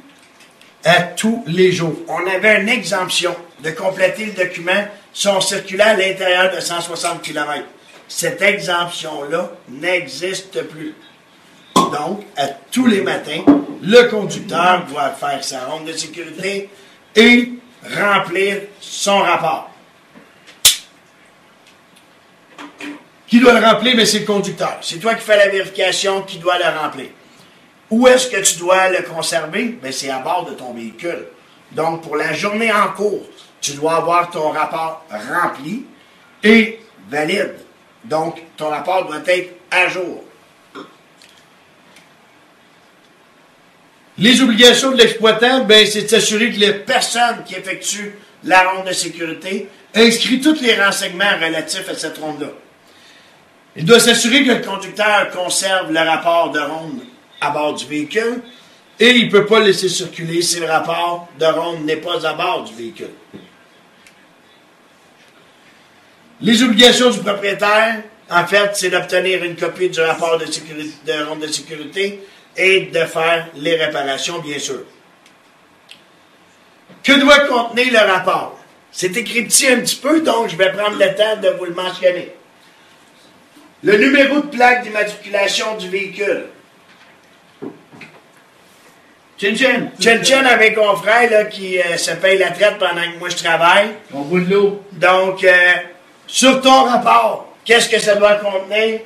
À tous les jours. On avait une exemption de compléter le document si on circulait à l'intérieur de 160 km. Cette exemption-là n'existe plus. Donc, à tous les matins, le conducteur doit faire sa ronde de sécurité et remplir son rapport. Qui doit le remplir? Mais c'est le conducteur. C'est toi qui fais la vérification qui doit le remplir. Où est-ce que tu dois le conserver? Ben, c'est à bord de ton véhicule. Donc, pour la journée en cours, tu dois avoir ton rapport rempli et valide. Donc, ton rapport doit être à jour. Les obligations de l'exploitant, ben, c'est de s'assurer que les personnes qui effectuent la ronde de sécurité inscrit tous les renseignements relatifs à cette ronde-là. Il doit s'assurer que le conducteur conserve le rapport de ronde à bord du véhicule et il ne peut pas laisser circuler si le rapport de ronde n'est pas à bord du véhicule. Les obligations du propriétaire, en fait, c'est d'obtenir une copie du rapport de, sécurité, de ronde de sécurité et de faire les réparations, bien sûr. Que doit contenir le rapport? C'est écrit petit un petit peu, donc je vais prendre le temps de vous le mentionner. Le numéro de plaque d'immatriculation du véhicule. Chin Chin. Chen Chen avec mon frère là, qui euh, se paye la traite pendant que moi je travaille. On bout de l'eau. Donc, euh, sur ton rapport, qu'est-ce que ça doit contenir?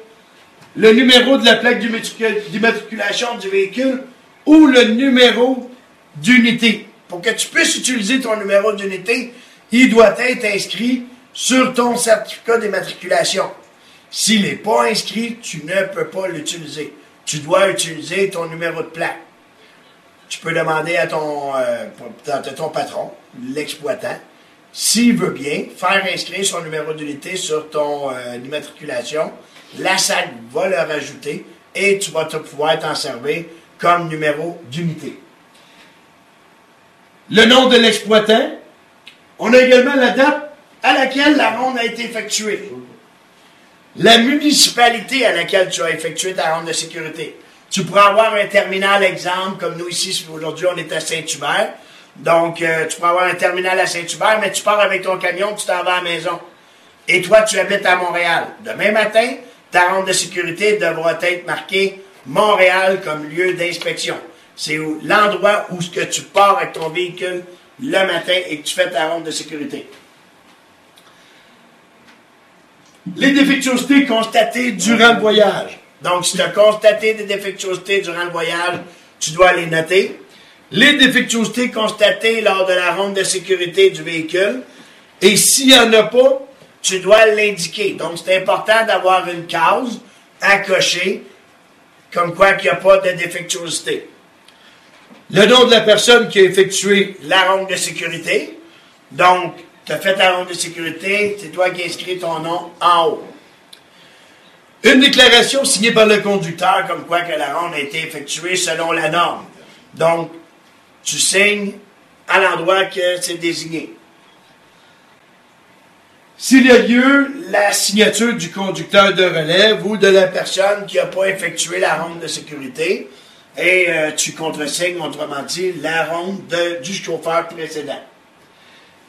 Le numéro de la plaque d'immatricul- d'immatriculation du véhicule ou le numéro d'unité. Pour que tu puisses utiliser ton numéro d'unité, il doit être inscrit sur ton certificat d'immatriculation. S'il n'est pas inscrit, tu ne peux pas l'utiliser. Tu dois utiliser ton numéro de plaque. Tu peux demander à ton, euh, à ton patron, l'exploitant, s'il veut bien, faire inscrire son numéro d'unité sur ton euh, immatriculation. La SAC va le rajouter et tu vas te pouvoir t'en servir comme numéro d'unité. Le nom de l'exploitant. On a également la date à laquelle la ronde a été effectuée. La municipalité à laquelle tu as effectué ta ronde de sécurité. Tu pourras avoir un terminal exemple, comme nous ici, aujourd'hui, on est à Saint-Hubert. Donc, euh, tu pourras avoir un terminal à Saint-Hubert, mais tu pars avec ton camion, tu t'en vas à la maison. Et toi, tu habites à Montréal. Demain matin, ta ronde de sécurité devra être marquée Montréal comme lieu d'inspection. C'est l'endroit où que tu pars avec ton véhicule le matin et que tu fais ta ronde de sécurité. Les défectuosités constatées durant le voyage. Donc, si tu as constaté des défectuosités durant le voyage, tu dois les noter. Les défectuosités constatées lors de la ronde de sécurité du véhicule. Et s'il n'y en a pas, tu dois l'indiquer. Donc, c'est important d'avoir une case à cocher, comme quoi qu'il n'y a pas de défectuosité. Le nom de la personne qui a effectué la ronde de sécurité. Donc, tu as fait la ronde de sécurité, c'est toi qui inscris ton nom en haut. Une déclaration signée par le conducteur comme quoi que la ronde a été effectuée selon la norme. Donc, tu signes à l'endroit que c'est désigné. S'il y a lieu, la signature du conducteur de relève ou de la personne qui n'a pas effectué la ronde de sécurité et euh, tu contresignes, autrement dit, la ronde de- du chauffeur précédent.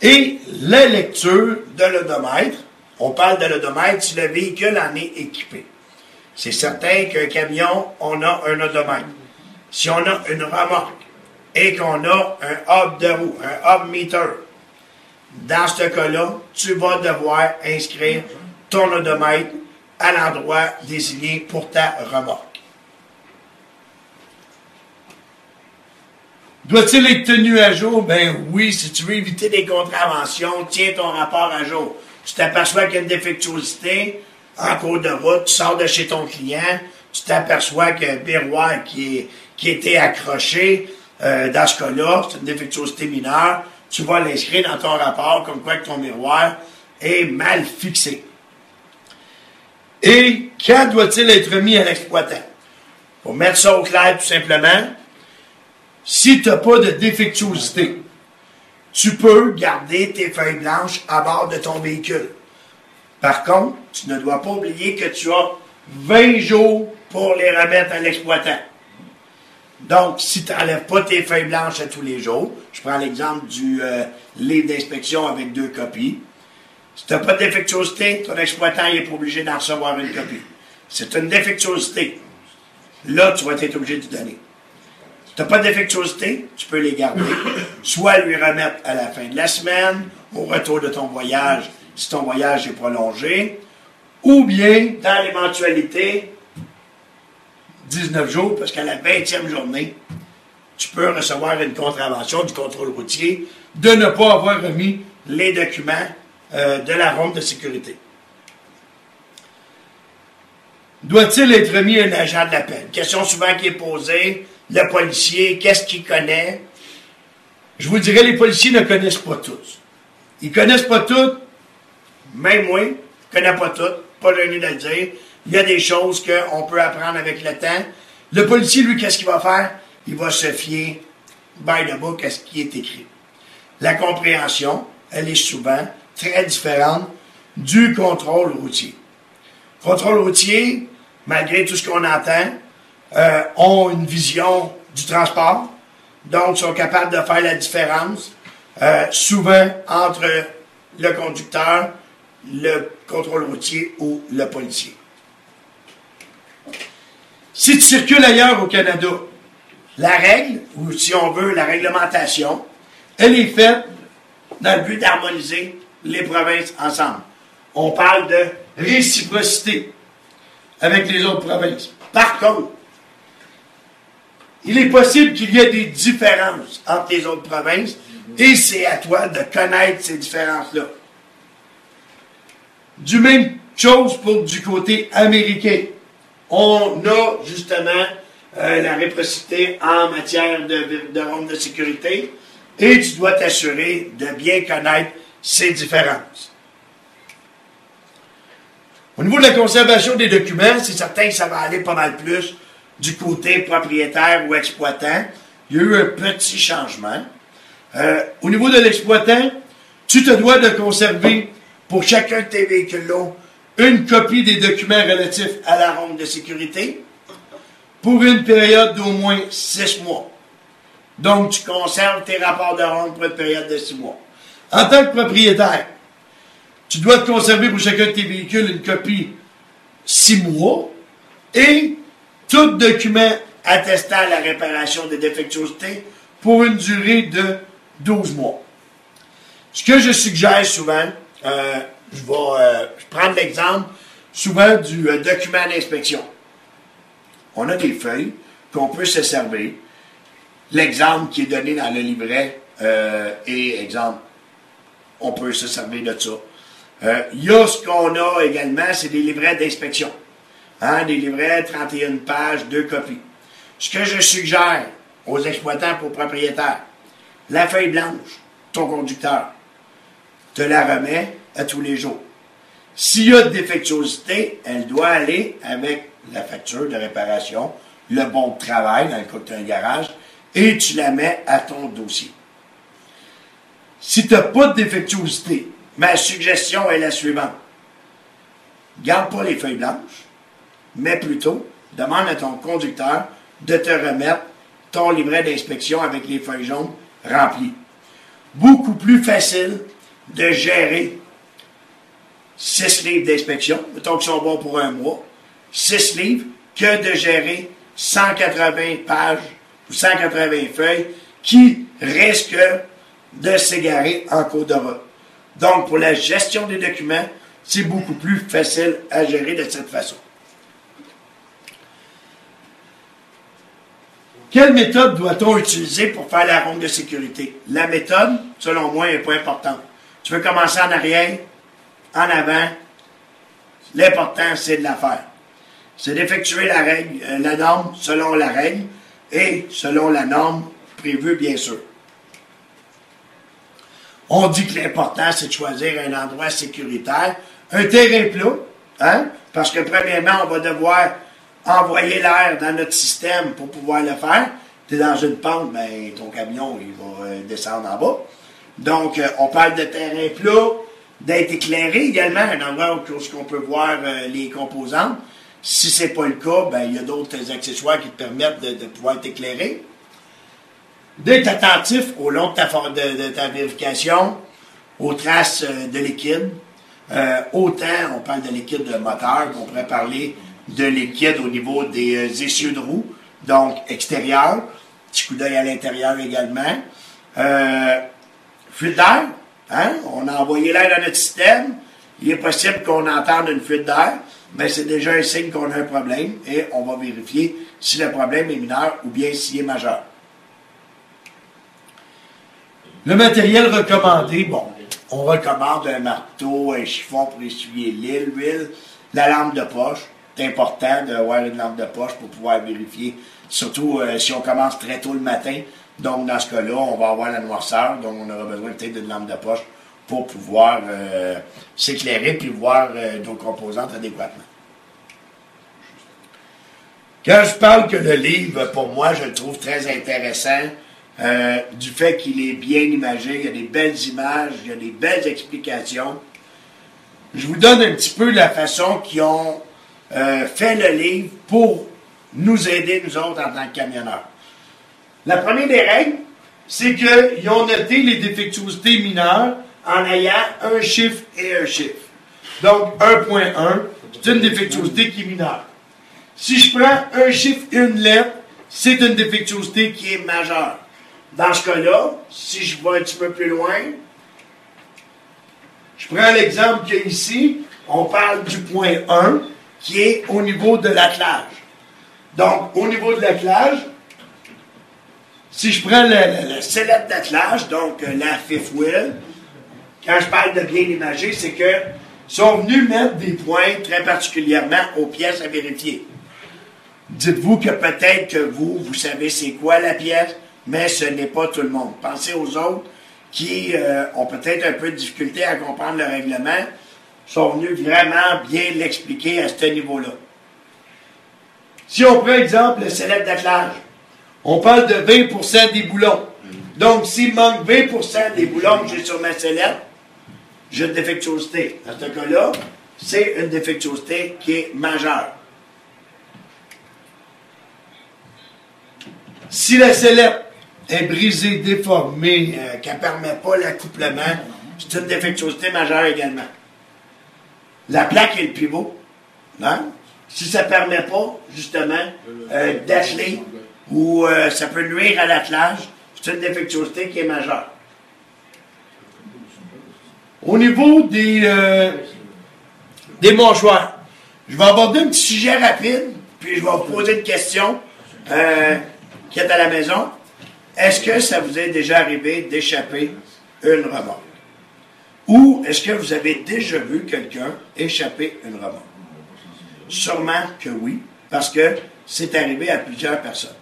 Et la lecture de l'odomètre, on parle de l'odomètre si le véhicule en est équipé. C'est certain qu'un camion, on a un odomètre. Si on a une remorque et qu'on a un hub de roue, un hub meter, dans ce cas-là, tu vas devoir inscrire ton odomètre à l'endroit désigné pour ta remorque. Doit-il être tenu à jour? Ben oui, si tu veux éviter des contraventions, tiens ton rapport à jour. Tu t'aperçois qu'il y a une défectuosité en cours de route, tu sors de chez ton client, tu t'aperçois qu'il y a un miroir qui, est, qui était accroché. Euh, dans ce cas-là, c'est une défectuosité mineure. Tu vas l'inscrire dans ton rapport comme quoi que ton miroir est mal fixé. Et quand doit-il être mis à l'exploitant? Pour mettre ça au clair, tout simplement, si tu n'as pas de défectuosité, tu peux garder tes feuilles blanches à bord de ton véhicule. Par contre, tu ne dois pas oublier que tu as 20 jours pour les remettre à l'exploitant. Donc, si tu n'enlèves pas tes feuilles blanches à tous les jours, je prends l'exemple du euh, livre d'inspection avec deux copies. Si tu n'as pas de défectuosité, ton exploitant n'est pas obligé d'en recevoir une copie. C'est une défectuosité. Là, tu vas être obligé de donner. Si tu n'as pas de défectuosité, tu peux les garder. Soit lui remettre à la fin de la semaine, au retour de ton voyage, si ton voyage est prolongé, ou bien, dans l'éventualité, 19 jours, parce qu'à la 20e journée, tu peux recevoir une contravention du contrôle routier de ne pas avoir remis les documents euh, de la ronde de sécurité. Doit-il être remis un agent de la peine? Question souvent qui est posée. le policier, qu'est-ce qu'il connaît? Je vous dirais, les policiers ne connaissent pas tous. Ils connaissent pas tout, même moi, je connais pas tout, pas gêné de le dire. Il y a des choses qu'on peut apprendre avec le temps. Le policier, lui, qu'est-ce qu'il va faire? Il va se fier, by the book, à ce qui est écrit. La compréhension, elle est souvent très différente du contrôle routier. Contrôle routier, malgré tout ce qu'on entend, euh, ont une vision du transport, donc sont capables de faire la différence, euh, souvent entre le conducteur, le contrôle routier ou le policier. Si tu circules ailleurs au Canada, la règle, ou si on veut, la réglementation, elle est faite dans le but d'harmoniser les provinces ensemble. On parle de réciprocité avec les autres provinces. Par contre, il est possible qu'il y ait des différences entre les autres provinces et c'est à toi de connaître ces différences-là. Du même chose pour du côté américain. On a justement euh, la réciprocité en matière de, de de sécurité et tu dois t'assurer de bien connaître ces différences. Au niveau de la conservation des documents, c'est certain que ça va aller pas mal plus du côté propriétaire ou exploitant. Il y a eu un petit changement. Euh, au niveau de l'exploitant, tu te dois de conserver pour chacun de tes véhicules-là une copie des documents relatifs à la ronde de sécurité pour une période d'au moins six mois. Donc, tu conserves tes rapports de ronde pour une période de six mois. En tant que propriétaire, tu dois te conserver pour chacun de tes véhicules une copie six mois et tout document attestant la réparation des défectuosités pour une durée de 12 mois. Ce que je suggère souvent, euh, je vais euh, prendre l'exemple souvent du euh, document d'inspection. On a des feuilles qu'on peut se servir. L'exemple qui est donné dans le livret est exemple. On peut se servir de ça. Il y a ce qu'on a également, c'est des livrets d'inspection. Hein, des livrets, 31 pages, deux copies. Ce que je suggère aux exploitants pour propriétaires, la feuille blanche, ton conducteur, te la remet à tous les jours. S'il y a de défectuosité, elle doit aller avec la facture de réparation, le bon travail dans le cas que garage, et tu la mets à ton dossier. Si tu n'as pas de défectuosité, ma suggestion est la suivante. Garde pas les feuilles blanches, mais plutôt demande à ton conducteur de te remettre ton livret d'inspection avec les feuilles jaunes remplies. Beaucoup plus facile de gérer 6 livres d'inspection, mettons qu'ils sont bons pour un mois, 6 livres, que de gérer 180 pages ou 180 feuilles qui risquent de s'égarer en cours de route. Donc, pour la gestion des documents, c'est beaucoup plus facile à gérer de cette façon. Quelle méthode doit-on utiliser pour faire la ronde de sécurité? La méthode, selon moi, n'est pas importante. Tu veux commencer en arrière, en avant. L'important, c'est de la faire. C'est d'effectuer la règle, euh, la norme selon la règle et selon la norme prévue, bien sûr. On dit que l'important, c'est de choisir un endroit sécuritaire, un terrain plat, hein? Parce que premièrement, on va devoir envoyer l'air dans notre système pour pouvoir le faire. Tu dans une pente, ben, ton camion, il va euh, descendre en bas. Donc, euh, on parle de terrain plat, d'être éclairé également, un endroit où on peut voir euh, les composantes. Si ce n'est pas le cas, ben, il y a d'autres accessoires qui te permettent de, pouvoir t'éclairer. D'être attentif au long de ta, de, vérification, aux traces de liquide. autant, on parle de liquide de moteur, qu'on pourrait parler de liquide au niveau des euh, essieux de roue, donc extérieur. Petit coup d'œil à l'intérieur également. Euh, d'air, hein? on a envoyé l'air dans notre système. Il est possible qu'on entende une fuite d'air, mais c'est déjà un signe qu'on a un problème et on va vérifier si le problème est mineur ou bien s'il est majeur. Le matériel recommandé, bon, on recommande un marteau, un chiffon pour essuyer l'île, l'huile, la lampe de poche. C'est important d'avoir une lampe de poche pour pouvoir vérifier surtout euh, si on commence très tôt le matin. Donc, dans ce cas-là, on va avoir la noirceur, donc on aura besoin peut-être d'une lampe de poche pour pouvoir euh, s'éclairer puis voir euh, nos composantes adéquatement. Quand je parle que le livre, pour moi, je le trouve très intéressant, euh, du fait qu'il est bien imagé, il y a des belles images, il y a des belles explications. Je vous donne un petit peu la façon qu'ils ont fait le livre pour nous aider, nous autres, en tant que camionneurs. La première des règles, c'est qu'ils ont noté les défectuosités mineures en ayant un chiffre et un chiffre. Donc, 1.1, c'est une défectuosité qui est mineure. Si je prends un chiffre et une lettre, c'est une défectuosité qui est majeure. Dans ce cas-là, si je vais un petit peu plus loin, je prends l'exemple qu'il y a ici, on parle du point 1, qui est au niveau de l'attelage. Donc, au niveau de l'attelage, si je prends la, sellette d'attelage, donc euh, la fifth wheel, quand je parle de bien imagé, c'est que sont venus mettre des points très particulièrement aux pièces à vérifier. Dites-vous que peut-être que vous, vous savez c'est quoi la pièce, mais ce n'est pas tout le monde. Pensez aux autres qui euh, ont peut-être un peu de difficulté à comprendre le règlement, sont venus vraiment bien l'expliquer à ce niveau-là. Si on prend exemple le célèbre d'attelage, on parle de 20% des boulons. Donc, s'il manque 20% des boulons que j'ai sur ma sellette, j'ai une défectuosité. Dans ce cas-là, c'est une défectuosité qui est majeure. Si la sellette est brisée, déformée, euh, qu'elle ne permet pas l'accouplement, c'est une défectuosité majeure également. La plaque et le pivot, hein? si ça ne permet pas, justement, euh, d'atteler ou euh, ça peut nuire à l'attelage, c'est une défectuosité qui est majeure. Au niveau des, euh, des je vais aborder un petit sujet rapide, puis je vais vous poser une question euh, qui est à la maison. Est-ce que ça vous est déjà arrivé d'échapper une remorque? Ou est-ce que vous avez déjà vu quelqu'un échapper une remorque? Sûrement que oui, parce que c'est arrivé à plusieurs personnes.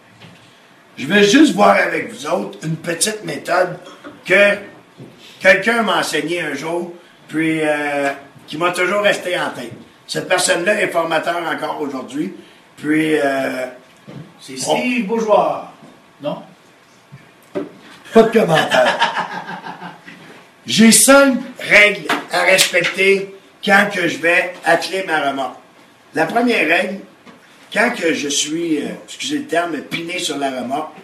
Je vais juste voir avec vous autres une petite méthode que quelqu'un m'a enseigné un jour, puis euh, qui m'a toujours resté en tête. Cette personne-là est formateur encore aujourd'hui, puis... Euh, c'est Steve Bourgeois, non? Pas de commentaire. J'ai cinq règles à respecter quand que je vais atteler ma remorque. La première règle, quand que je suis, euh, excusez le terme, piné sur la remorque,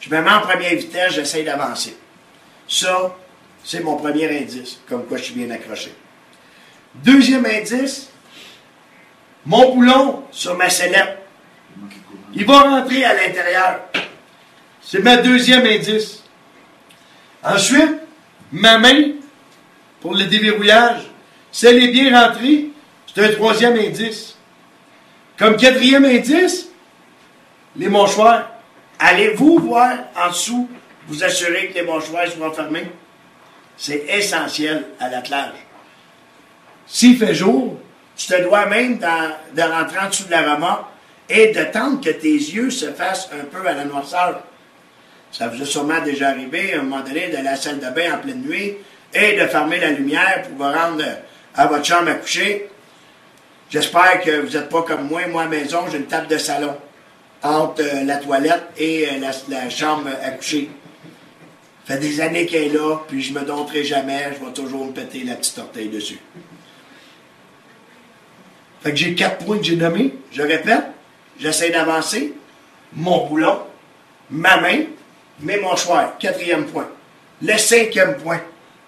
je me mets en première vitesse, j'essaie d'avancer. Ça, c'est mon premier indice, comme quoi je suis bien accroché. Deuxième indice, mon boulon sur ma sellette. Il va rentrer à l'intérieur. C'est ma deuxième indice. Ensuite, ma main pour le déverrouillage. Si elle est bien rentrée, c'est un troisième indice. Comme quatrième indice, les mâchoires. Allez-vous voir en dessous, vous assurer que les mâchoires sont fermés? C'est essentiel à l'attelage. S'il fait jour, tu te dois même de rentrer en dessous de la et de tendre que tes yeux se fassent un peu à la noirceur. Ça vous est sûrement déjà arrivé, à un moment donné, de la salle de bain en pleine nuit et de fermer la lumière pour vous rendre à votre chambre à coucher. J'espère que vous n'êtes pas comme moi. Moi, à la maison, j'ai une table de salon entre euh, la toilette et euh, la, chambre à coucher. Ça fait des années qu'elle est là, puis je me donnerai jamais. Je vais toujours me péter la petite orteille dessus. Fait que j'ai quatre points que j'ai nommés. Je répète, j'essaie d'avancer. Mon boulon, ma main, mes mâchoires. Quatrième point. Le cinquième point,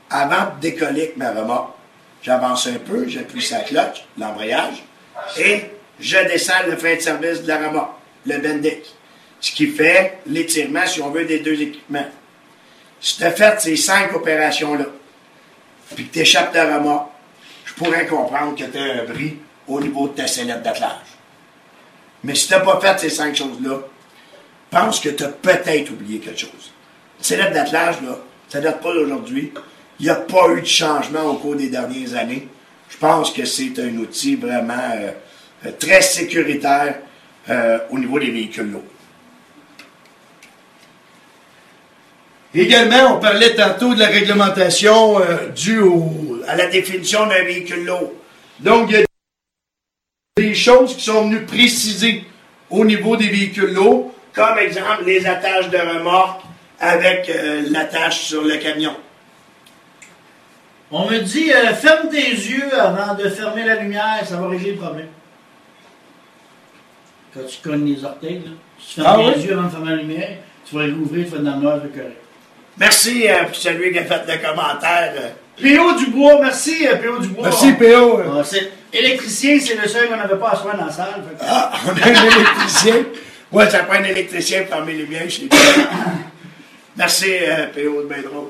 avant de décoller avec ma remorque, j'avance un peu, j'appuie sa cloche, l'embrayage, et je descends le frein de service de la remorque, le Bendix. Ce qui fait l'étirement, si on veut, des deux équipements. Si tu as fait ces cinq opérations-là, puis que tu échappes ta remorque, je pourrais comprendre que tu as un bris au niveau de ta sellette d'attelage. Mais si tu n'as pas fait ces cinq choses-là, pense que tu as peut-être oublié quelque chose. Sellette d'attelage, là, ça date pas d'aujourd'hui. Il n'y a pas eu de changement au cours des dernières années. Je pense que c'est un outil vraiment euh, euh, très sécuritaire euh, au niveau des véhicules lourds. Également, on parlait tantôt de la réglementation due à la définition d'un véhicule lourd. Donc, il y a des choses qui sont venues préciser au niveau des véhicules lourds, comme exemple les attaches de remorque avec l'attache sur le camion. On me dit, euh, ferme tes yeux avant de fermer la lumière, ça va régler le problème. Quand tu cognes les orteils, là, tu fermes Ah les oui? yeux avant de fermer la lumière, tu vas l'ouvrir, tu vas dans le correct. Merci euh, pour celui qui a fait le commentaire. euh. P.O. Dubois, merci euh, P.O. Dubois. Merci, PO. Ah, électricien, c'est le seul qu'on n'avait pas à soin dans la salle. que- Ah, on a un électricien. Ouais, ça prend un électricien pour fermer les lumières chez. Merci, euh, PO de drôle.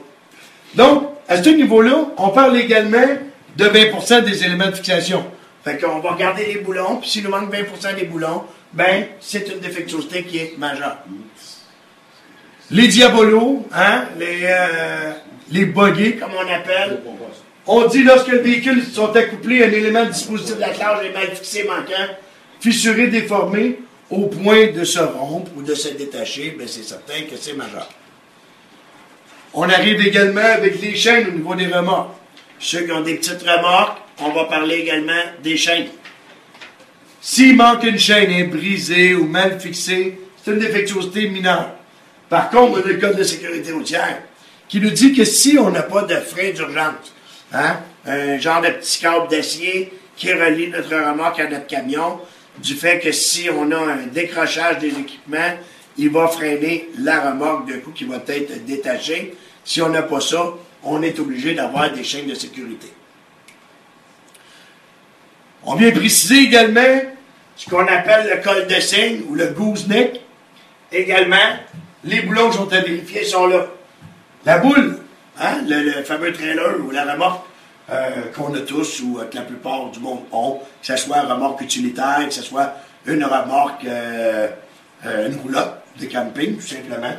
Donc, à ce niveau-là, on parle également de 20% des éléments de fixation. Fait qu'on va regarder les boulons, puis s'il nous manque 20% des boulons, ben, c'est une défectuosité qui est majeure. Les diabolos, Hein? Les, euh, les comme on appelle, on dit lorsque le véhicule sont accouplés à un élément de dispositif la cloche est mal fixée, manquant, fissuré, déformé, au point de se rompre. ou de se détacher, ben, c'est certain que c'est majeur. On arrive également avec les chaînes au niveau des remorques. Ceux qui ont des petites remorques, on va parler également des chaînes. S'il manque une chaîne, est brisée ou mal fixée, c'est une défectuosité mineure. Par contre, on a le code de sécurité routière qui nous dit que si on n'a pas de frein d'urgence, hein, un genre de petit câble d'acier qui relie notre remorque à notre camion, du fait que si on a un décrochage des équipements, il va freiner la remorque de coup qui va être détachée. Si on n'a pas ça, on est obligé d'avoir des chaînes de sécurité. On vient préciser également Ce qu'on appelle le col de cygne ou le gooseneck, également, les boulons qui sont à vérifier. sont là. La boule, Hein? Le, fameux trailer ou la remorque euh, qu'on a tous ou que la plupart du monde ont, que ce soit une remorque utilitaire, que ce soit une remorque, euh, euh, une roulotte de camping, tout simplement.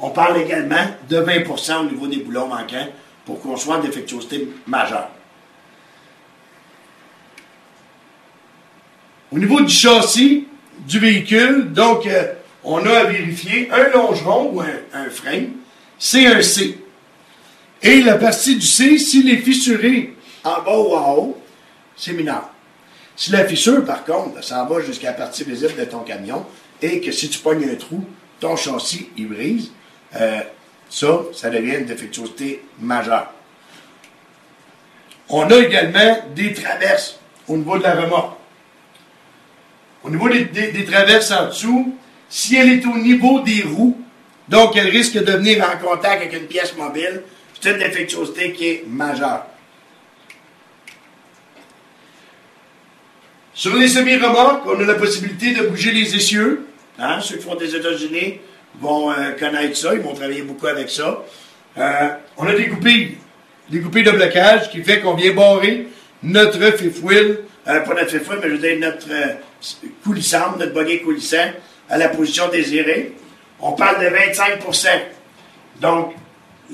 On parle également de 20% au niveau des boulons manquants pour qu'on soit en défectuosité majeure. au niveau du châssis du véhicule, donc euh, on a à vérifier un longeron ou un, un frein, c'est un C. Et la partie du C, s'il est fissuré En bas ou en haut, c'est mineur. Si la fissure, par contre, ça va jusqu'à la partie visible de ton camion et que si tu pognes un trou, ton châssis, il brise, euh, ça, ça devient une défectuosité majeure. On a également des traverses au niveau de la remorque. Au niveau des, des- traverses en dessous, si elle est au niveau des roues, donc elle risque de venir en En contact avec une pièce mobile, c'est une défectuosité qui est majeure. Sur les semi-remorques, on a la possibilité de bouger les essieux. Hein? Ceux qui font des États-Unis vont euh, connaître ça, ils vont travailler beaucoup avec ça. Euh, on a des goupilles, des de blocage qui fait qu'on vient barrer notre fifth wheel. Euh, pas notre fifouille, mais je veux dire notre euh, coulissante, notre buggy coulissant à la position désirée. On parle de 25% Donc,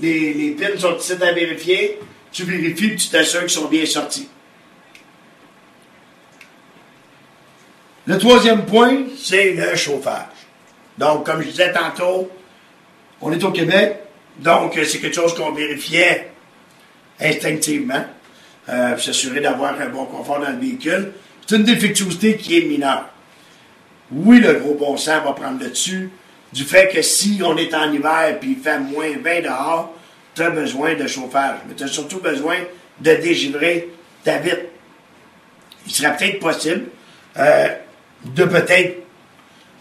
les, les pins sont ici à vérifier. Tu vérifies tu t'assures qu'ils sont bien sortis. Le troisième point, C'est le chauffage. Donc, comme je disais tantôt, on est au Québec, donc euh, c'est quelque chose qu'on vérifiait instinctivement, euh, pour s'assurer d'avoir un bon confort dans le véhicule. c'est une défectuosité qui est mineur. Oui, le gros bon sens va prendre le dessus du fait que si on est en hiver et il fait moins 20 dehors, tu as besoin de chauffage. Mais tu as surtout besoin de dégivrer ta vitre. Il serait peut-être possible euh, de peut-être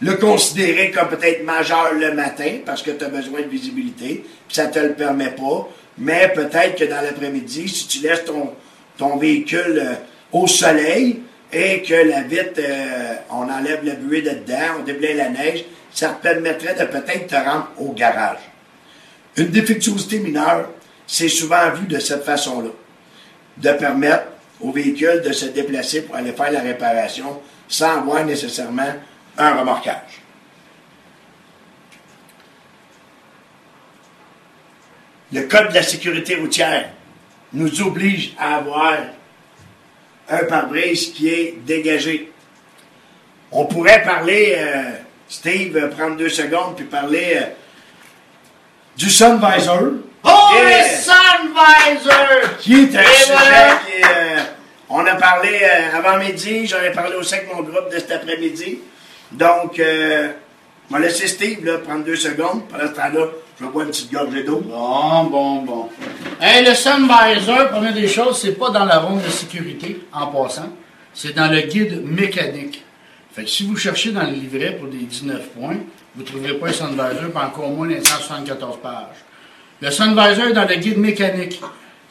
le considérer comme peut-être majeur le matin parce que tu as besoin de visibilité, puis ça ne te le permet pas. Mais peut-être que dans l'après-midi, si tu laisses ton, véhicule euh, au soleil et que la vitre, euh, on enlève le buée de dedans, on déblaye la neige, ça te permettrait de peut-être te rendre au garage. Une défectuosité mineure, c'est souvent vu de cette façon-là, de permettre au véhicule de se déplacer pour aller faire la réparation sans avoir nécessairement un remorquage. Le Code de la sécurité routière nous oblige à avoir un pare-brise qui est dégagé. On pourrait parler, euh, Steve, prendre deux secondes puis parler euh, du Sun Visor, Oh, le Sunvisor! qui est un Et sujet voilà. qui est, euh, on a parlé euh, avant midi, j'en ai parlé aussi avec mon groupe de cet après-midi. Donc, euh, on va laisser Steve prendre deux secondes. Pendant ce temps-là, je vais boire une petite gorgée d'eau. Bon, bon, bon. Hey, le Sunvisor, première des choses, c'est pas dans la ronde de sécurité, en passant. C'est dans le guide mécanique. Fait si vous cherchez dans le livret pour des 19 points, vous ne trouverez pas un Sunvisor pour encore moins les 174 pages. Le Sunvisor est dans le guide mécanique.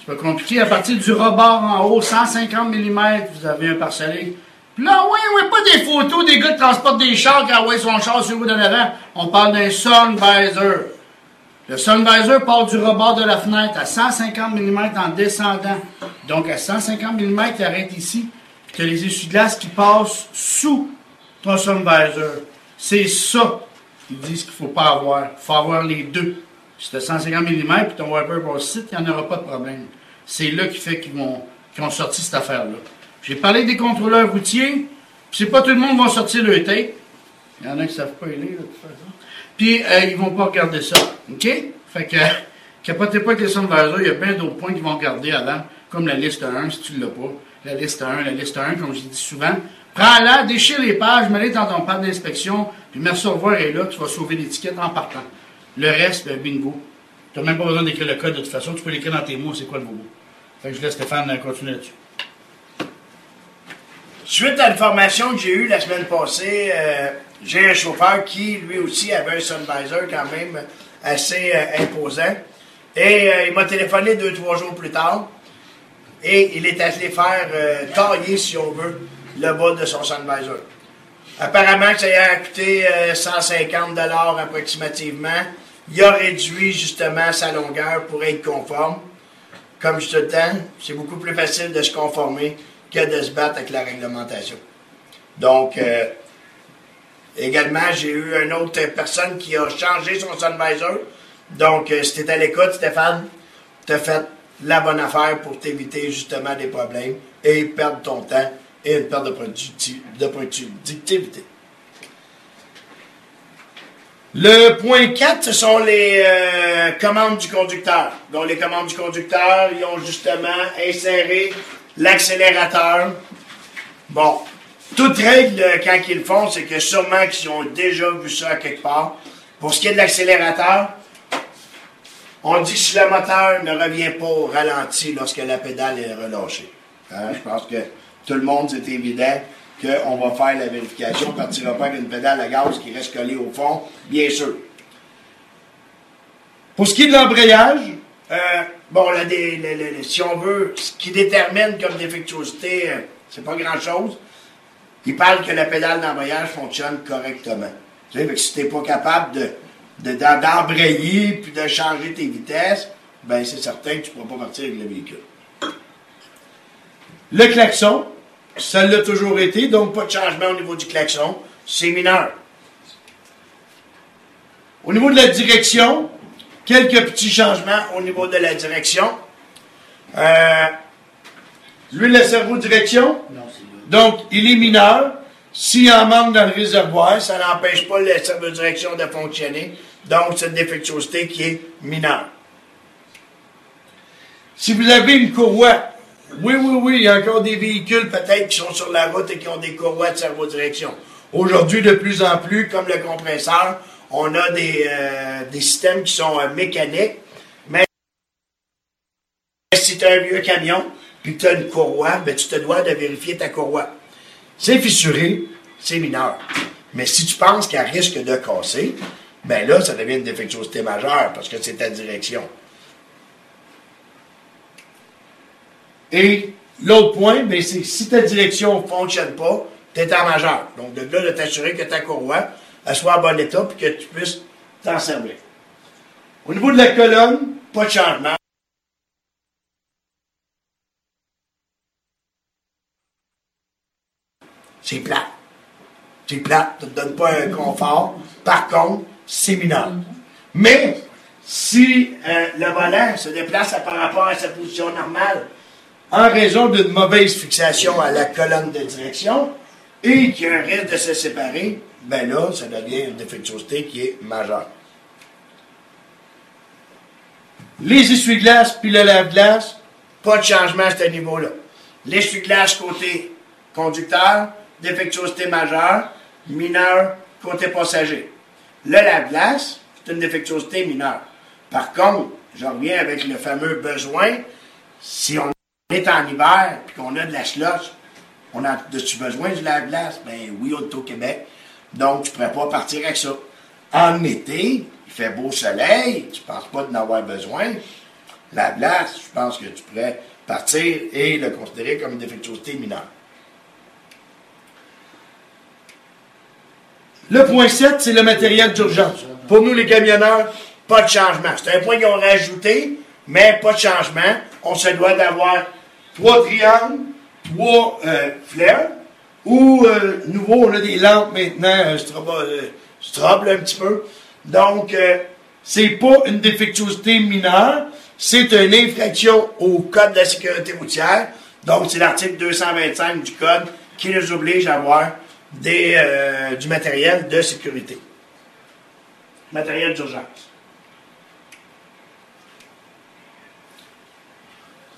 C'est pas compliqué. À partir du rebord en haut, 150 mm, vous avez un parcellé. Puis là, oui, oui, pas des photos des gars qui transportent des chars qui envoient son char sur vous de l'avant. On parle d'un Sunvisor. Le Sunvisor part du rebord de la fenêtre à 150 mm en descendant. Donc à 150 mm, il arrête ici. Tu as les essuie-glaces qui passent sous ton Sunvisor. C'est ça qu'ils disent qu'il ne faut pas avoir. Il faut avoir les deux. As 150 mm puis ton wiper passe ici, il n'y en aura pas de problème. C'est là qui fait qu'ils vont qu'ils ont sorti cette affaire-là. J'ai parlé des contrôleurs routiers, c'est pas tout le monde va sortir le tape. Il y en a qui ne savent pas y lire, de toute façon. Puis, euh, ils vont pas regarder ça. OK? Fait que, capotez pas avec les Sunvisor, il y a plein d'autres points qu'ils vont regarder avant, comme la liste 1, si tu l'as pas. La liste 1, la liste 1, comme je dis souvent. Prends-la, déchire les pages, mets-les dans ton pad d'inspection, puis merci au revoir et là, tu vas sauver l'étiquette en partant. Le reste, ben, bingo. Tu n'as même pas besoin d'écrire le code de toute façon, tu peux l'écrire dans tes mots, c'est quoi le bobo. Fait que je laisse Stéphane euh, continuer là-dessus. Suite à l'information que j'ai eue la semaine passée, euh, j'ai un chauffeur qui, lui aussi, avait un Sunvisor quand même assez euh, imposant. Et il m'a téléphoné deux, trois jours plus tard. Et il est allé faire tailler, si on veut, le bas de son Sunvisor. Apparemment ça a coûté euh, 150 approximativement. Il a réduit justement sa longueur pour être conforme. Comme je te temps, c'est beaucoup plus facile de se conformer que de se battre avec la réglementation. Donc, euh, également, j'ai eu une autre personne qui a changé son Sunvisor. Donc, euh, si tu à l'écoute, Stéphane, tu as fait la bonne affaire pour t'éviter justement des problèmes et perdre ton temps et une perte de productivité. Le point 4, ce sont les euh, commandes du conducteur. Donc, les commandes du conducteur, ils ont justement inséré l'accélérateur. Bon, toute règle, euh, quand ils le font, c'est que sûrement qu'ils ont déjà vu ça quelque part. Pour ce qui est de l'accélérateur, on dit que si le moteur ne revient pas au ralenti lorsque la pédale est relâchée. Hein, Je pense que tout le monde, c'est évident qu'on va faire la vérification. On ne partira pas avec une pédale à gaz qui reste collée au fond, bien sûr. Pour ce qui est de l'embrayage, euh, bon, si on veut, ce qui détermine comme défectuosité, euh, c'est pas grand-chose. Il parle que la pédale d'embrayage fonctionne correctement. Que si tu n'es pas capable de, de- d'embrayer puis de changer tes vitesses, ben c'est certain que tu ne pourras pas partir avec le véhicule. Le klaxon, ça l'a toujours été, donc pas de changement au niveau du klaxon. C'est mineur. Au niveau de la direction, quelques petits changements au niveau de la direction. Euh, l'huile de cerveau direction, donc il est mineur. S'il en manque dans le réservoir, ça n'empêche pas le cerveau direction de fonctionner. Donc, c'est une défectuosité qui est mineure. Si vous avez une courroie, oui, oui, oui, il y a encore des véhicules peut-être qui sont sur la route et qui ont des courroies de cerveau-direction. Aujourd'hui, de plus en plus, comme le compresseur, on a des, euh, des systèmes qui sont euh, mécaniques. Mais si tu as un vieux camion, puis que tu as une courroie, ben, tu te dois de vérifier ta courroie. C'est fissuré, c'est mineur. Mais si tu penses qu'elle risque de casser, ben là, ça devient une défectuosité majeure parce que c'est ta direction. Et l'autre point, ben, c'est si ta direction ne fonctionne pas, tu es en majeur. Donc, de là, de t'assurer que ta courroie soit en bon état et que tu puisses t'en servir. Au niveau de la colonne, pas de changement. C'est plat. C'est plat, ça ne te donne pas un confort. Par contre, c'est mineur. Mais, si euh, le volant se déplace par rapport à sa position normale, en raison d'une mauvaise fixation à la colonne de direction, et qu'il y a un risque de se séparer, ben là, ça devient une défectuosité qui est majeure. Les essuie-glaces puis le lave-glace, pas de changement à ce niveau-là. L'essuie-glace côté conducteur, défectuosité majeure, mineure côté passager. Le lave-glace, c'est une défectuosité mineure. Par contre, je reviens avec le fameux besoin, si on est en hiver et qu'on a de la slush, on a tu besoin du lave-glace? Ben oui, on est au Québec. Donc, tu ne pourrais pas partir avec ça. En été, il fait beau soleil, tu ne penses pas d'en avoir besoin. La glace, je pense que tu pourrais partir et le considérer comme une défectuosité mineure. Le point 7, c'est le matériel d'urgence. Pour nous, les camionneurs, pas de changement. C'est un point qu'ils ont rajouté, mais pas de changement. On se doit d'avoir trois triangles, trois euh, flares, ou euh, nouveau, on a des lampes maintenant, euh, strobe, un petit peu. Donc, euh, c'est pas une défectuosité mineure, c'est une infraction au Code de la sécurité routière. Donc, c'est l'article 225 du Code qui nous oblige à avoir des, euh, du matériel de sécurité. Matériel d'urgence.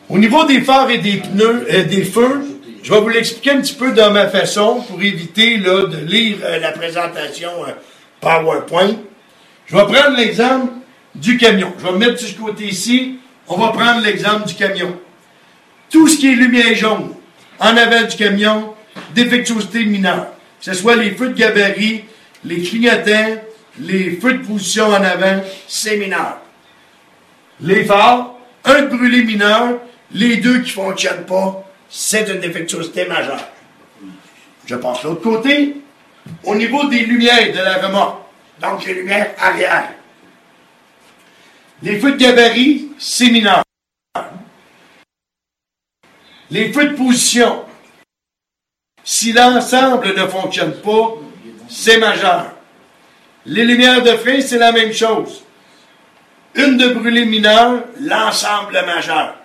Au niveau des phares et des pneus, euh, des feux, je vais vous l'expliquer un petit peu dans ma façon pour éviter là, de lire euh, la présentation euh, PowerPoint. Je vais prendre l'exemple du camion. Je vais me mettre de ce côté ici. On va prendre l'exemple du camion. Tout ce qui est lumière jaune en avant du camion, défectuosité mineure. Que ce soit les feux de gabarit, les clignotants, les feux de position en avant, c'est mineur. Les phares, un brûlé mineur, les deux qui ne fonctionnent pas, c'est une défectuosité majeure. Je passe l'autre côté. Au niveau des lumières de la remorque, donc les lumières arrière, les feux de gabarit, c'est mineur. Les feux de position, si l'ensemble ne fonctionne pas, c'est majeur. Les lumières de frein, c'est la même chose. Une de brûlé mineur, l'ensemble majeur.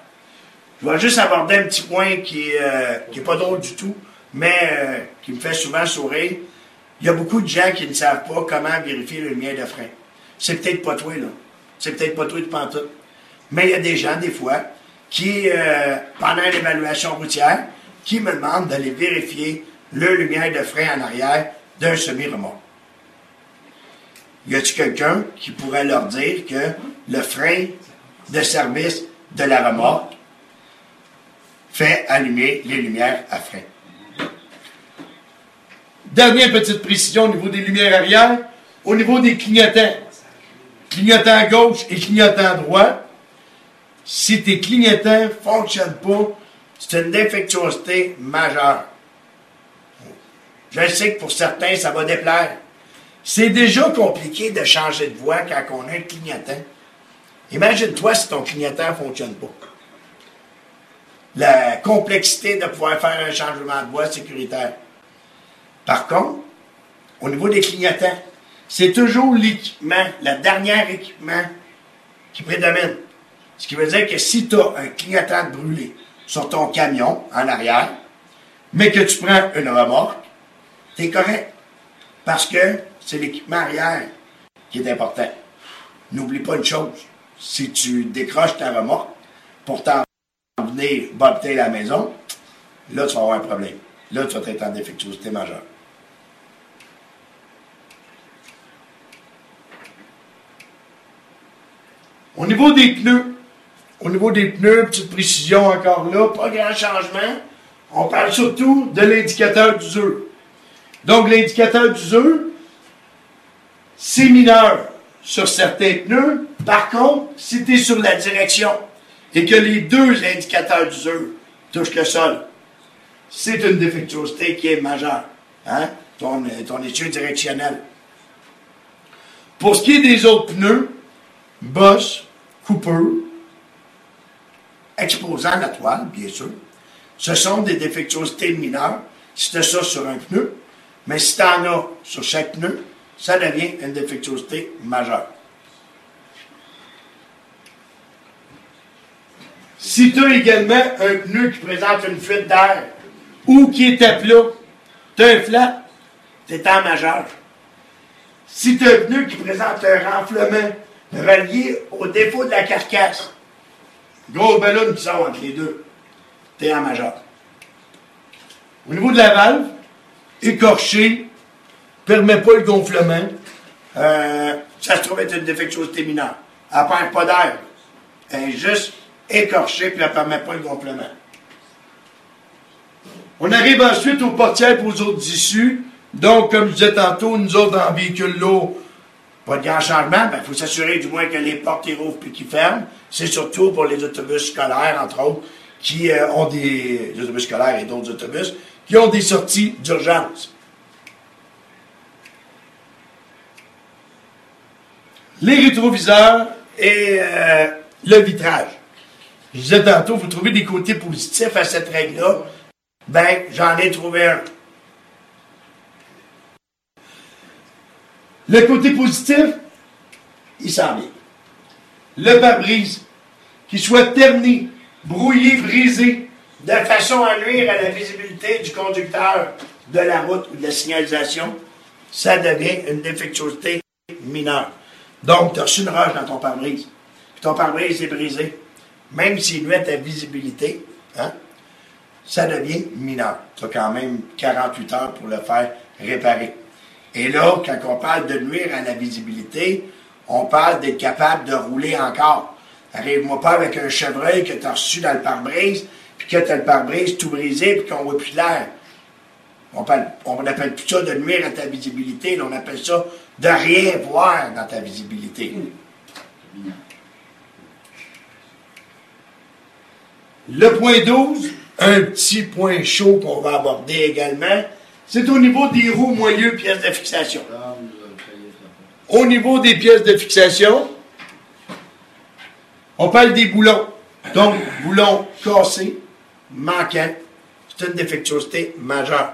Je vais juste aborder un petit point qui n'est euh, pas drôle du tout, mais euh, qui me fait souvent sourire. Il y a beaucoup de gens qui ne savent pas comment vérifier le lien de frein. C'est peut-être pas toi, là. C'est peut-être pas toi de pantoute. Mais il y a des gens, des fois, qui, euh, pendant l'évaluation routière, qui me demandent d'aller vérifier le lumière de frein en arrière d'un semi-remorque. Y a-t-il quelqu'un qui pourrait leur dire que le frein de service de la remorque fait allumer les lumières à frein. Dernière petite précision au niveau des lumières arrière, au niveau des clignotants. Clignotant gauche et clignotant droit. Si tes clignotants ne fonctionnent pas, c'est une défectuosité majeure. Je sais que pour certains, ça va déplaire. C'est déjà compliqué de changer de voie quand on a un clignotant. Imagine-toi si ton clignotant ne fonctionne pas la complexité de pouvoir faire un changement de voie sécuritaire. Par contre, au niveau des clignotants, c'est toujours l'équipement, la dernière équipement qui prédomine. Ce qui veut dire que si tu as un clignotant brûlé sur ton camion en arrière, mais que tu prends une remorque, tu es correct. Parce que c'est l'équipement arrière qui est important. N'oublie pas une chose. Si tu décroches ta remorque pour venir bobter la maison, là, tu vas avoir un problème. Là, tu vas être en défectuosité majeure. Au niveau des pneus, au niveau des pneus, petite précision encore là, pas grand changement. On parle surtout de l'indicateur d'usure. Donc, l'indicateur d'usure, c'est mineur sur certains pneus. Par contre, si tu es sur la direction et que les deux indicateurs d'usure touchent le sol, c'est une défectuosité qui est majeure. Hein? Ton, ton étude directionnelle. Pour ce qui est des autres pneus, Bosch, Cooper, exposant la toile, bien sûr, ce sont des défectuosités mineures si tu as ça sur un pneu, mais si tu en as sur chaque pneu, ça devient une défectuosité majeure. Si tu as également un pneu qui présente une fuite d'air ou qui est à plat, tu as un flat, tu es en majeur. Si tu as un pneu qui présente un renflement relié au défaut de la carcasse. Grosse ballonne qui sort entre les deux. T'es en majeur. Au niveau de la valve, écorché, permet pas le gonflement. Euh, ça se trouve être une défectuosité mineure. Elle perd pas d'air. Elle est juste écorchée puis elle permet pas le gonflement. On arrive ensuite aux portières et aux autres issues. Donc, comme je disais tantôt, nous autres, en véhicule lourd, pas de grand changement, il faut s'assurer du moins que les portes y rouvrent puis qu'ils ferment. C'est surtout pour les autobus scolaires, entre autres, qui euh, ont des, des autobus scolaires et d'autres autobus, qui ont des sorties d'urgence. Les rétroviseurs et euh, le vitrage. Je disais tantôt, vous trouvez des côtés positifs à cette règle-là? Ben, j'en ai trouvé un. Le côté positif, il s'en vient. Le pare-brise, qu'il soit terni, brouillé, brisé, de façon à nuire à la visibilité du conducteur de la route ou de la signalisation, ça devient une défectuosité mineure. Donc, tu as reçu une roche dans ton pare-brise, puis ton pare-brise est brisé, même s'il à ta visibilité, hein, ça devient mineur. Tu as quand même 48 heures pour le faire réparer. Et là, quand on parle de nuire à la visibilité, on parle d'être capable de rouler encore. Arrive-moi pas avec un chevreuil que tu as reçu dans le pare-brise, puis que tu as le pare-brise tout brisé, puis qu'on voit plus l'air. On, parle, on appelle plus ça de nuire à ta visibilité, on appelle ça de rien voir dans ta visibilité. Le point 12, un petit point chaud qu'on va aborder également, c'est au niveau des roues moyeux pièces de fixation. Au niveau des pièces de fixation, on parle des boulons. Donc, boulons cassés, manquants, c'est une défectuosité majeure.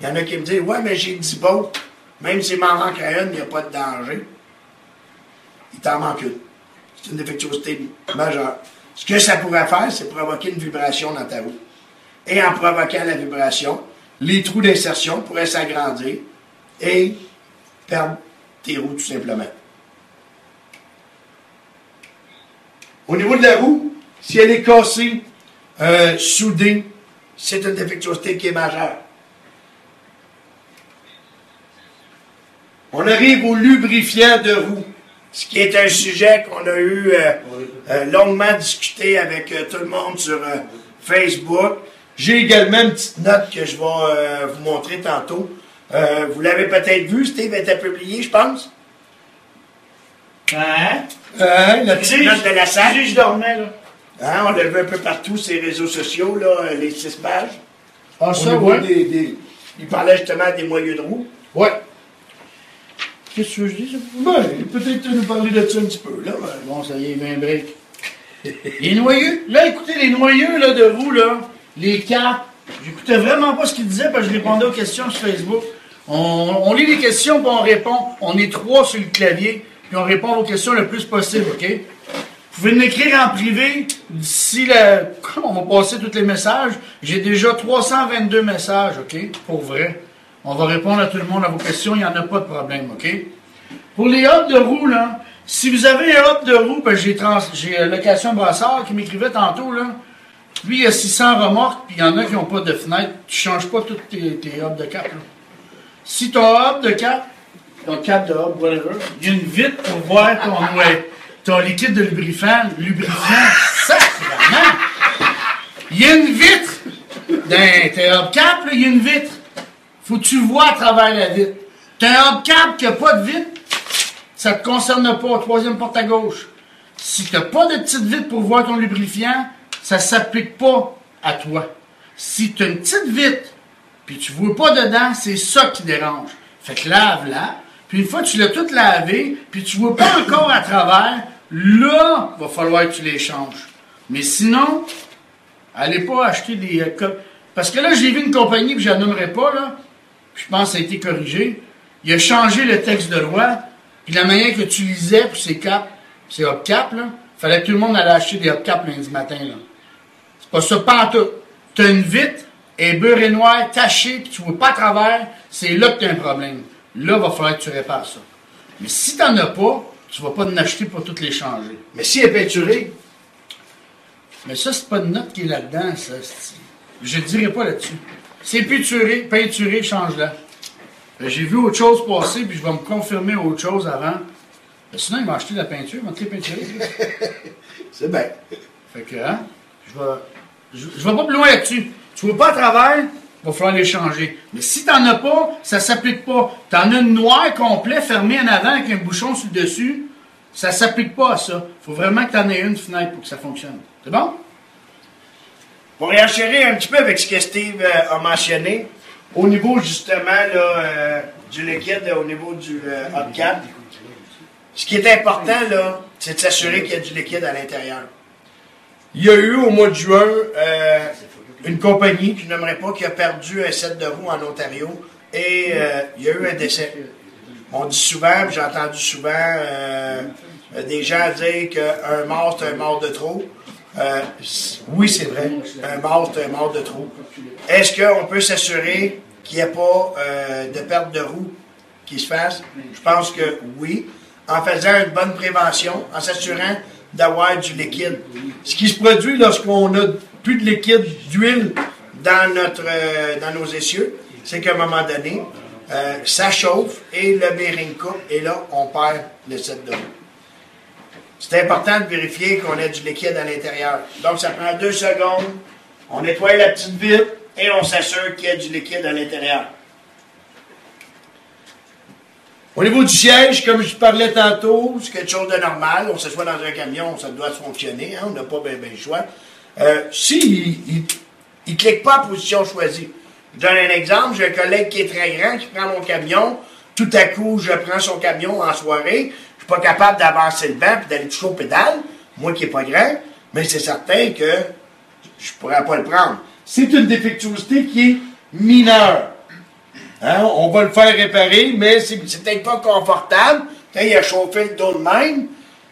Il y en a qui me disent Ouais, mais j'ai 10 bolts. Même s'il m'en manque une, il n'y a pas de danger. Il t'en manque une. C'est une défectuosité majeure. Ce que ça pourrait faire, c'est provoquer une vibration dans ta roue. Et en provoquant la vibration, les trous d'insertion pourraient s'agrandir et perdre tes roues tout simplement. Au niveau de la roue, si elle est cassée, euh, soudée, c'est une défectuosité qui est majeure. On arrive au lubrifiant de roue, ce qui est un sujet qu'on a eu euh, euh, longuement discuté avec euh, tout le monde sur euh, Facebook. J'ai également une petite note que je vais euh, vous montrer tantôt. Euh, vous l'avez peut-être vu, Steve était publié, je pense. Hein? Hein, la petite note de la salle. si je dormais, là. Hein, on l'a vu un peu partout, ces réseaux sociaux, là, les six pages. Ah, Au ça, niveau ouais. des, des- il parlait justement des moyeux de roue. Ouais. Qu'est-ce que je dise? Ben, peut-être nous parler de ça un petit peu, là. Bon, ça y est, il met un break. Les noyeux, là, écoutez, les noyeux là, de vous, là, les cartes, j'écoutais vraiment pas ce qu'ils disaient parce que je répondais aux questions sur Facebook. On, on lit les questions, puis on répond. On est trois sur le clavier, puis on répond aux questions le plus possible, OK? Vous pouvez m'écrire en privé d'ici la... On va passer tous les messages. J'ai déjà 322 messages, OK? Pour vrai. On va répondre à tout le monde à vos questions, il n'y en a pas de problème, OK? Pour les hubs de roue, là, si vous avez un hub de roue, j'ai, euh, location Brassard qui m'écrivait tantôt, là, lui, il y a 600 remorques, puis il y en a qui n'ont pas de fenêtre. Tu changes pas tous tes, tes hubs de cap, là. Si ton hub de cap, ton cap de hub, whatever, il y a une vitre pour voir ton, ouais, ton liquide de lubrifiant, lubrifiant, sacrément! Il y a une vitre! Dans tes hub cap, il y a une vitre. Faut que tu vois à travers la vitre. T'as un hub cap qui n'a pas de vitre, ça te concerne pas. Troisième porte à gauche. Si t'as pas de petite vitre pour voir ton lubrifiant, ça s'applique pas à toi. Si tu as une petite vitre, puis tu vois pas dedans, c'est ça qui dérange. Fait que lave-la, puis une fois que tu l'as toute lavé, puis tu vois pas encore à travers, là, va falloir que tu les changes. Mais sinon, allez pas acheter des... euh, Parce que là, j'ai vu une compagnie, puis je la nommerai pas, là, je pense que ça a été corrigé. Il a changé le texte de loi, puis la manière que tu lisais pour ces caps, ces hubcaps, là, fallait que tout le monde allait acheter des hubcaps lundi matin, là. C'est pas ça, pas tout. T'as une vitre, et beurre et noir, taché, puis tu vois pas à travers, c'est là que t'as un problème. Là, va falloir que tu répares ça. Mais si t'en as pas, tu vas pas en acheter pour toutes les changer. Mais si elle est peinturée, Mais ça, c'est pas une note qui est là-dedans, ça. Je ne dirais pas là-dessus. C'est peinturé, peinturé, change-la. Euh, J'ai vu autre chose passer, puis je vais me confirmer autre chose avant. Euh, Sinon, il m'a acheté de la peinture, il m'a te peinturé. c'est bien. Fait que, hein, je vais, je, je vais pas plus loin là-dessus. Tu vois pas à travers, il va falloir les changer. Mais si t'en as pas, ça s'applique pas. T'en as une noire complet fermée en avant avec un bouchon sur le dessus, ça s'applique pas à ça. Faut vraiment que t'en aies une fenêtre pour que ça fonctionne. C'est bon? Pour réenchérir un petit peu avec ce que Steve euh, a mentionné, au niveau justement euh, du liquide, au niveau du euh, hubcap, ce qui est important, là, c'est de s'assurer qu'il y a du liquide à l'intérieur. Il y a eu au mois de juin une compagnie, que je n'aimerais pas, qui a perdu un set de roues en Ontario et il y a eu un décès. On dit souvent, j'ai entendu souvent des gens dire qu'un mort, c'est un mort de trop. Euh, oui, c'est vrai. Un mort, c'est un mort de trop. Est-ce qu'on peut s'assurer qu'il n'y ait pas euh, de perte de roue qui se fasse? Je pense que oui. En faisant une bonne prévention, en s'assurant d'avoir du liquide. Ce qui se produit lorsqu'on a plus de liquide, d'huile dans, notre, euh, dans nos essieux, c'est qu'à un moment donné, ça chauffe et le bearing coupe et là, on perd le set de roue. C'est important de vérifier qu'on a du liquide à l'intérieur. Donc, ça prend deux secondes. On nettoie la petite vitre et on s'assure qu'il y a du liquide à l'intérieur. Au niveau du siège, comme je parlais tantôt, c'est quelque chose de normal. On s'assoit dans un camion, ça doit fonctionner. hein, on n'a pas bien le choix. Euh, si il ne clique pas en position choisie. Je donne un exemple. J'ai un collègue qui est très grand qui prend mon camion. Tout à coup, je prends son camion en soirée. Je suis pas capable d'avancer le banc et d'aller toucher aux pédales. Moi qui n'est pas grand. Mais c'est certain que je pourrais pas le prendre. C'est une défectuosité qui est mineure. Hein, on va le faire réparer, mais c'est c'est peut-être pas confortable. Quand il a chauffé le dos de même,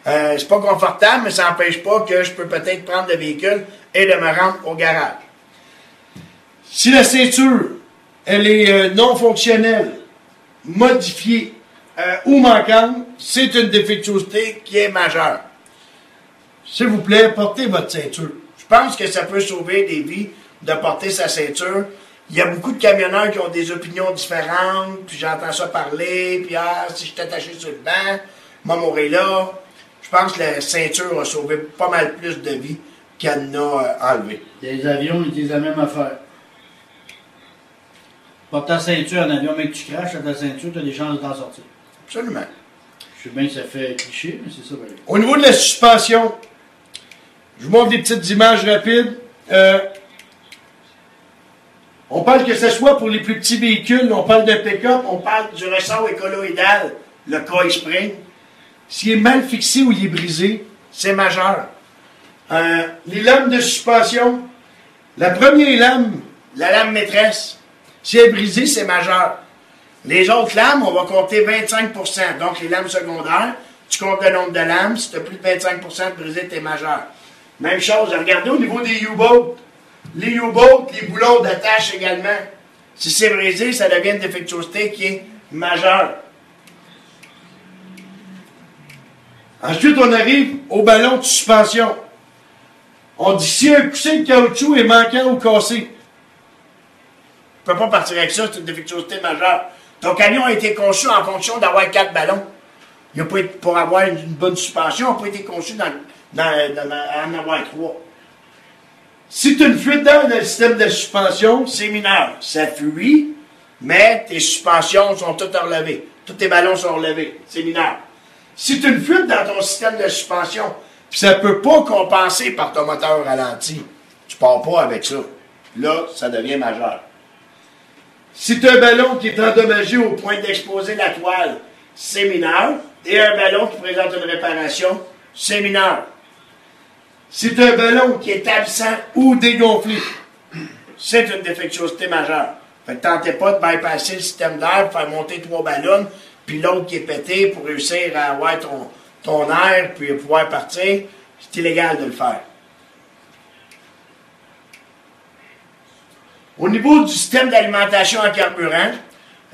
euh, c'est pas confortable, mais ça n'empêche pas que je peux peut-être prendre le véhicule et de me rendre au garage. Si la ceinture, elle est euh, non fonctionnelle, modifiée euh, ou manquante, c'est une défectuosité qui est majeure. S'il vous plaît, portez votre ceinture. Je pense que ça peut sauver des vies de porter sa ceinture. Il y a beaucoup de camionneurs qui ont des opinions différentes, puis j'entends ça parler, puis ah, si je suis attaché sur le banc, moi mourir là. Je pense que la ceinture a sauvé pas mal plus de vies qu'elle n'a euh, enlevé. Les avions, ils disent la même affaire. Porte ta ceinture en avion, mais que tu craches à ta ceinture, tu as des chances de t'en sortir. Absolument. Je sais bien que ça fait cliché, mais c'est ça. pareil. Au niveau de la suspension, je vous montre des petites images rapides. Euh, on parle que ce soit pour les plus petits véhicules, on parle de pick-up, on parle Du ressort écoloïdal, le coil spring, s'il est mal fixé ou il est brisé. c'est majeur. Euh, les lames de suspension, la première lame, La lame maîtresse, si elle est brisée, c'est majeur. Les autres lames, on va compter 25% Donc, les lames secondaires, tu comptes le nombre de lames. Si tu as plus de 25% de brisé, tu es majeur. Même chose, regardez au niveau des U-boats. Les U-boats, les boulons d'attache également. Si c'est brisé, ça devient une défectuosité qui est majeure. Ensuite, on arrive au ballon de suspension. On dit si un coussin de caoutchouc est manquant ou cassé, Tu peux pas partir avec ça, c'est une défectuosité majeure. Ton camion a été conçu en fonction d'avoir quatre ballons. Pour avoir une, bonne suspension, il n'a pas été conçu dans, en avoir trois. si tu as une fuite dans le système de suspension, C'est mineur. Ça fuit, mais tes suspensions sont toutes relevées. Tous tes ballons sont relevés. C'est mineur. Si tu as une fuite dans ton système de suspension, puis ça ne peut pas compenser par ton moteur ralenti, tu pars pas avec ça. Là, ça devient majeur. As un ballon qui est endommagé au point d'exposer la toile, c'est mineur. Et un ballon qui présente une réparation, c'est mineur. as un ballon Qui est absent, ou dégonflé, c'est une défectuosité majeure. Fait que tentez pas de bypasser le système d'air faire monter trois ballons, puis l'autre qui est pété pour réussir à avoir ton, ton air, puis pouvoir partir. C'est illégal de le faire. Au niveau du système d'alimentation en carburant,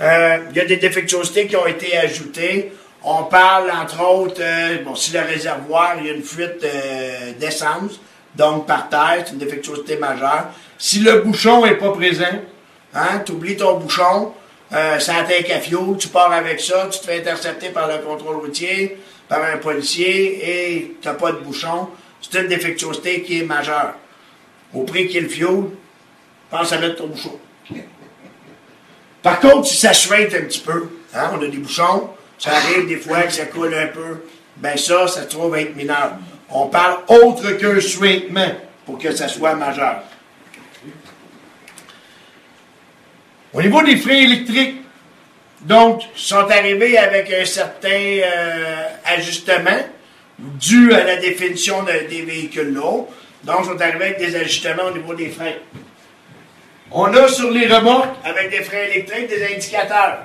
euh, il y a des défectuosités qui ont été ajoutées. On parle, entre autres, euh, bon, si le réservoir, il y a une fuite euh, d'essence, donc par terre, c'est une défectuosité majeure. Si le bouchon n'est pas présent, hein, tu oublies ton bouchon, ça tank à fioul, tu pars avec ça, tu te fais intercepter par le contrôle routier, par un policier, et tu n'as pas de bouchon, c'est une défectuosité qui est majeure. Au prix qu'il le fioul, pense à mettre ton bouchon. Par contre, si ça suinte un petit peu, hein, on a des bouchons, ça arrive des fois que ça coule un peu, ben ça, ça se trouve être mineur. On parle autre qu'un suintement pour que ça soit majeur. Au niveau des freins électriques, donc, sont arrivés avec un certain euh, ajustement dû à la définition de- des véhicules lourds. Donc, sont arrivés avec des ajustements au niveau des freins. On a sur les remorques, avec des freins électriques, des indicateurs.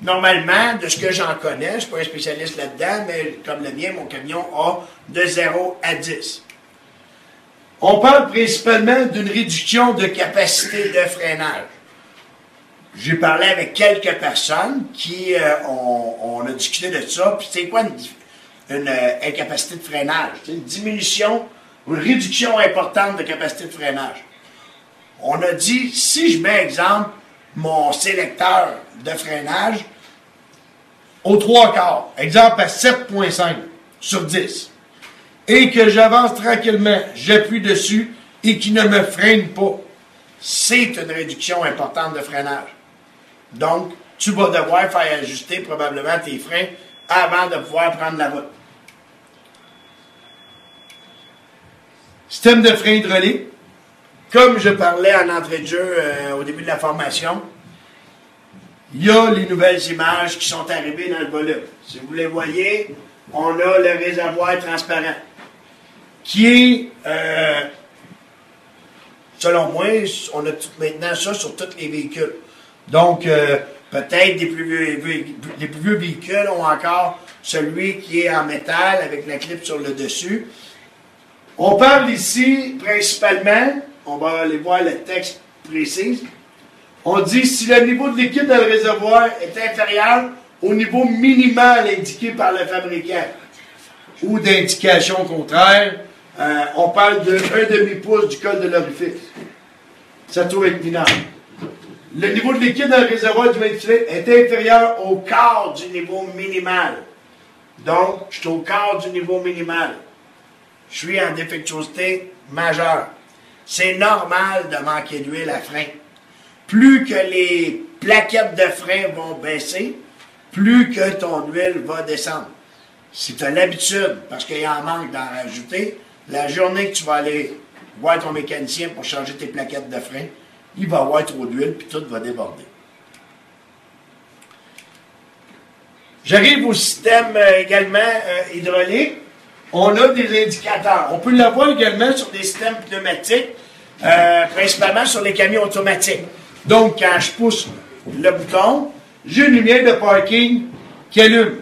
Normalement, de ce que j'en connais, je ne suis pas un spécialiste là-dedans, mais comme le mien, mon camion a de 0 à 10. On parle principalement d'une réduction de capacité de freinage. J'ai parlé avec quelques personnes qui euh, discuté de ça. Puis c'est quoi une, euh, incapacité de freinage? C'est une diminution, une réduction importante de capacité de freinage. On a dit, si je mets exemple mon sélecteur de freinage aux trois quarts, exemple à 7.5 sur 10, et que j'avance tranquillement, j'appuie dessus et qu'il ne me freine pas, c'est une réduction importante de freinage. Donc, tu vas devoir faire ajuster probablement tes freins avant de pouvoir prendre la route. Système de frein hydraulique. Comme je parlais en entrée de jeu euh, au début de la formation, il y a les nouvelles images qui sont arrivées dans le volume. Si vous les voyez, on a le réservoir transparent qui est, euh, selon moi, on a tout- maintenant ça sur tous les véhicules. Donc, euh, peut-être des les plus vieux véhicules ont encore celui qui est en métal avec la clip sur le dessus. On parle ici principalement, on va aller voir le texte précis. On dit si le niveau de liquide dans le réservoir est inférieur au niveau minimal indiqué par le fabricant ou d'indication contraire, euh, on parle de 1 demi-pouce du col de l'orifice. Ça trouve être mineur. Le niveau de liquide dans le réservoir du ventilateur est inférieur au quart du niveau minimal. Donc, je suis au quart du niveau minimal. Je suis en défectuosité majeure. C'est normal de manquer d'huile à frein. Plus que les plaquettes de frein vont baisser, plus que ton huile va descendre. Si tu as l'habitude, parce qu'il y en manque d'en rajouter, la journée que tu vas aller voir ton mécanicien pour changer tes plaquettes de frein, il va avoir trop d'huile puis tout va déborder. J'arrive au système euh, également euh, hydraulique. On a des indicateurs. On peut l'avoir également sur des systèmes pneumatiques, euh, principalement sur les camions automatiques. Donc, quand je pousse le bouton, j'ai une lumière de parking qui allume.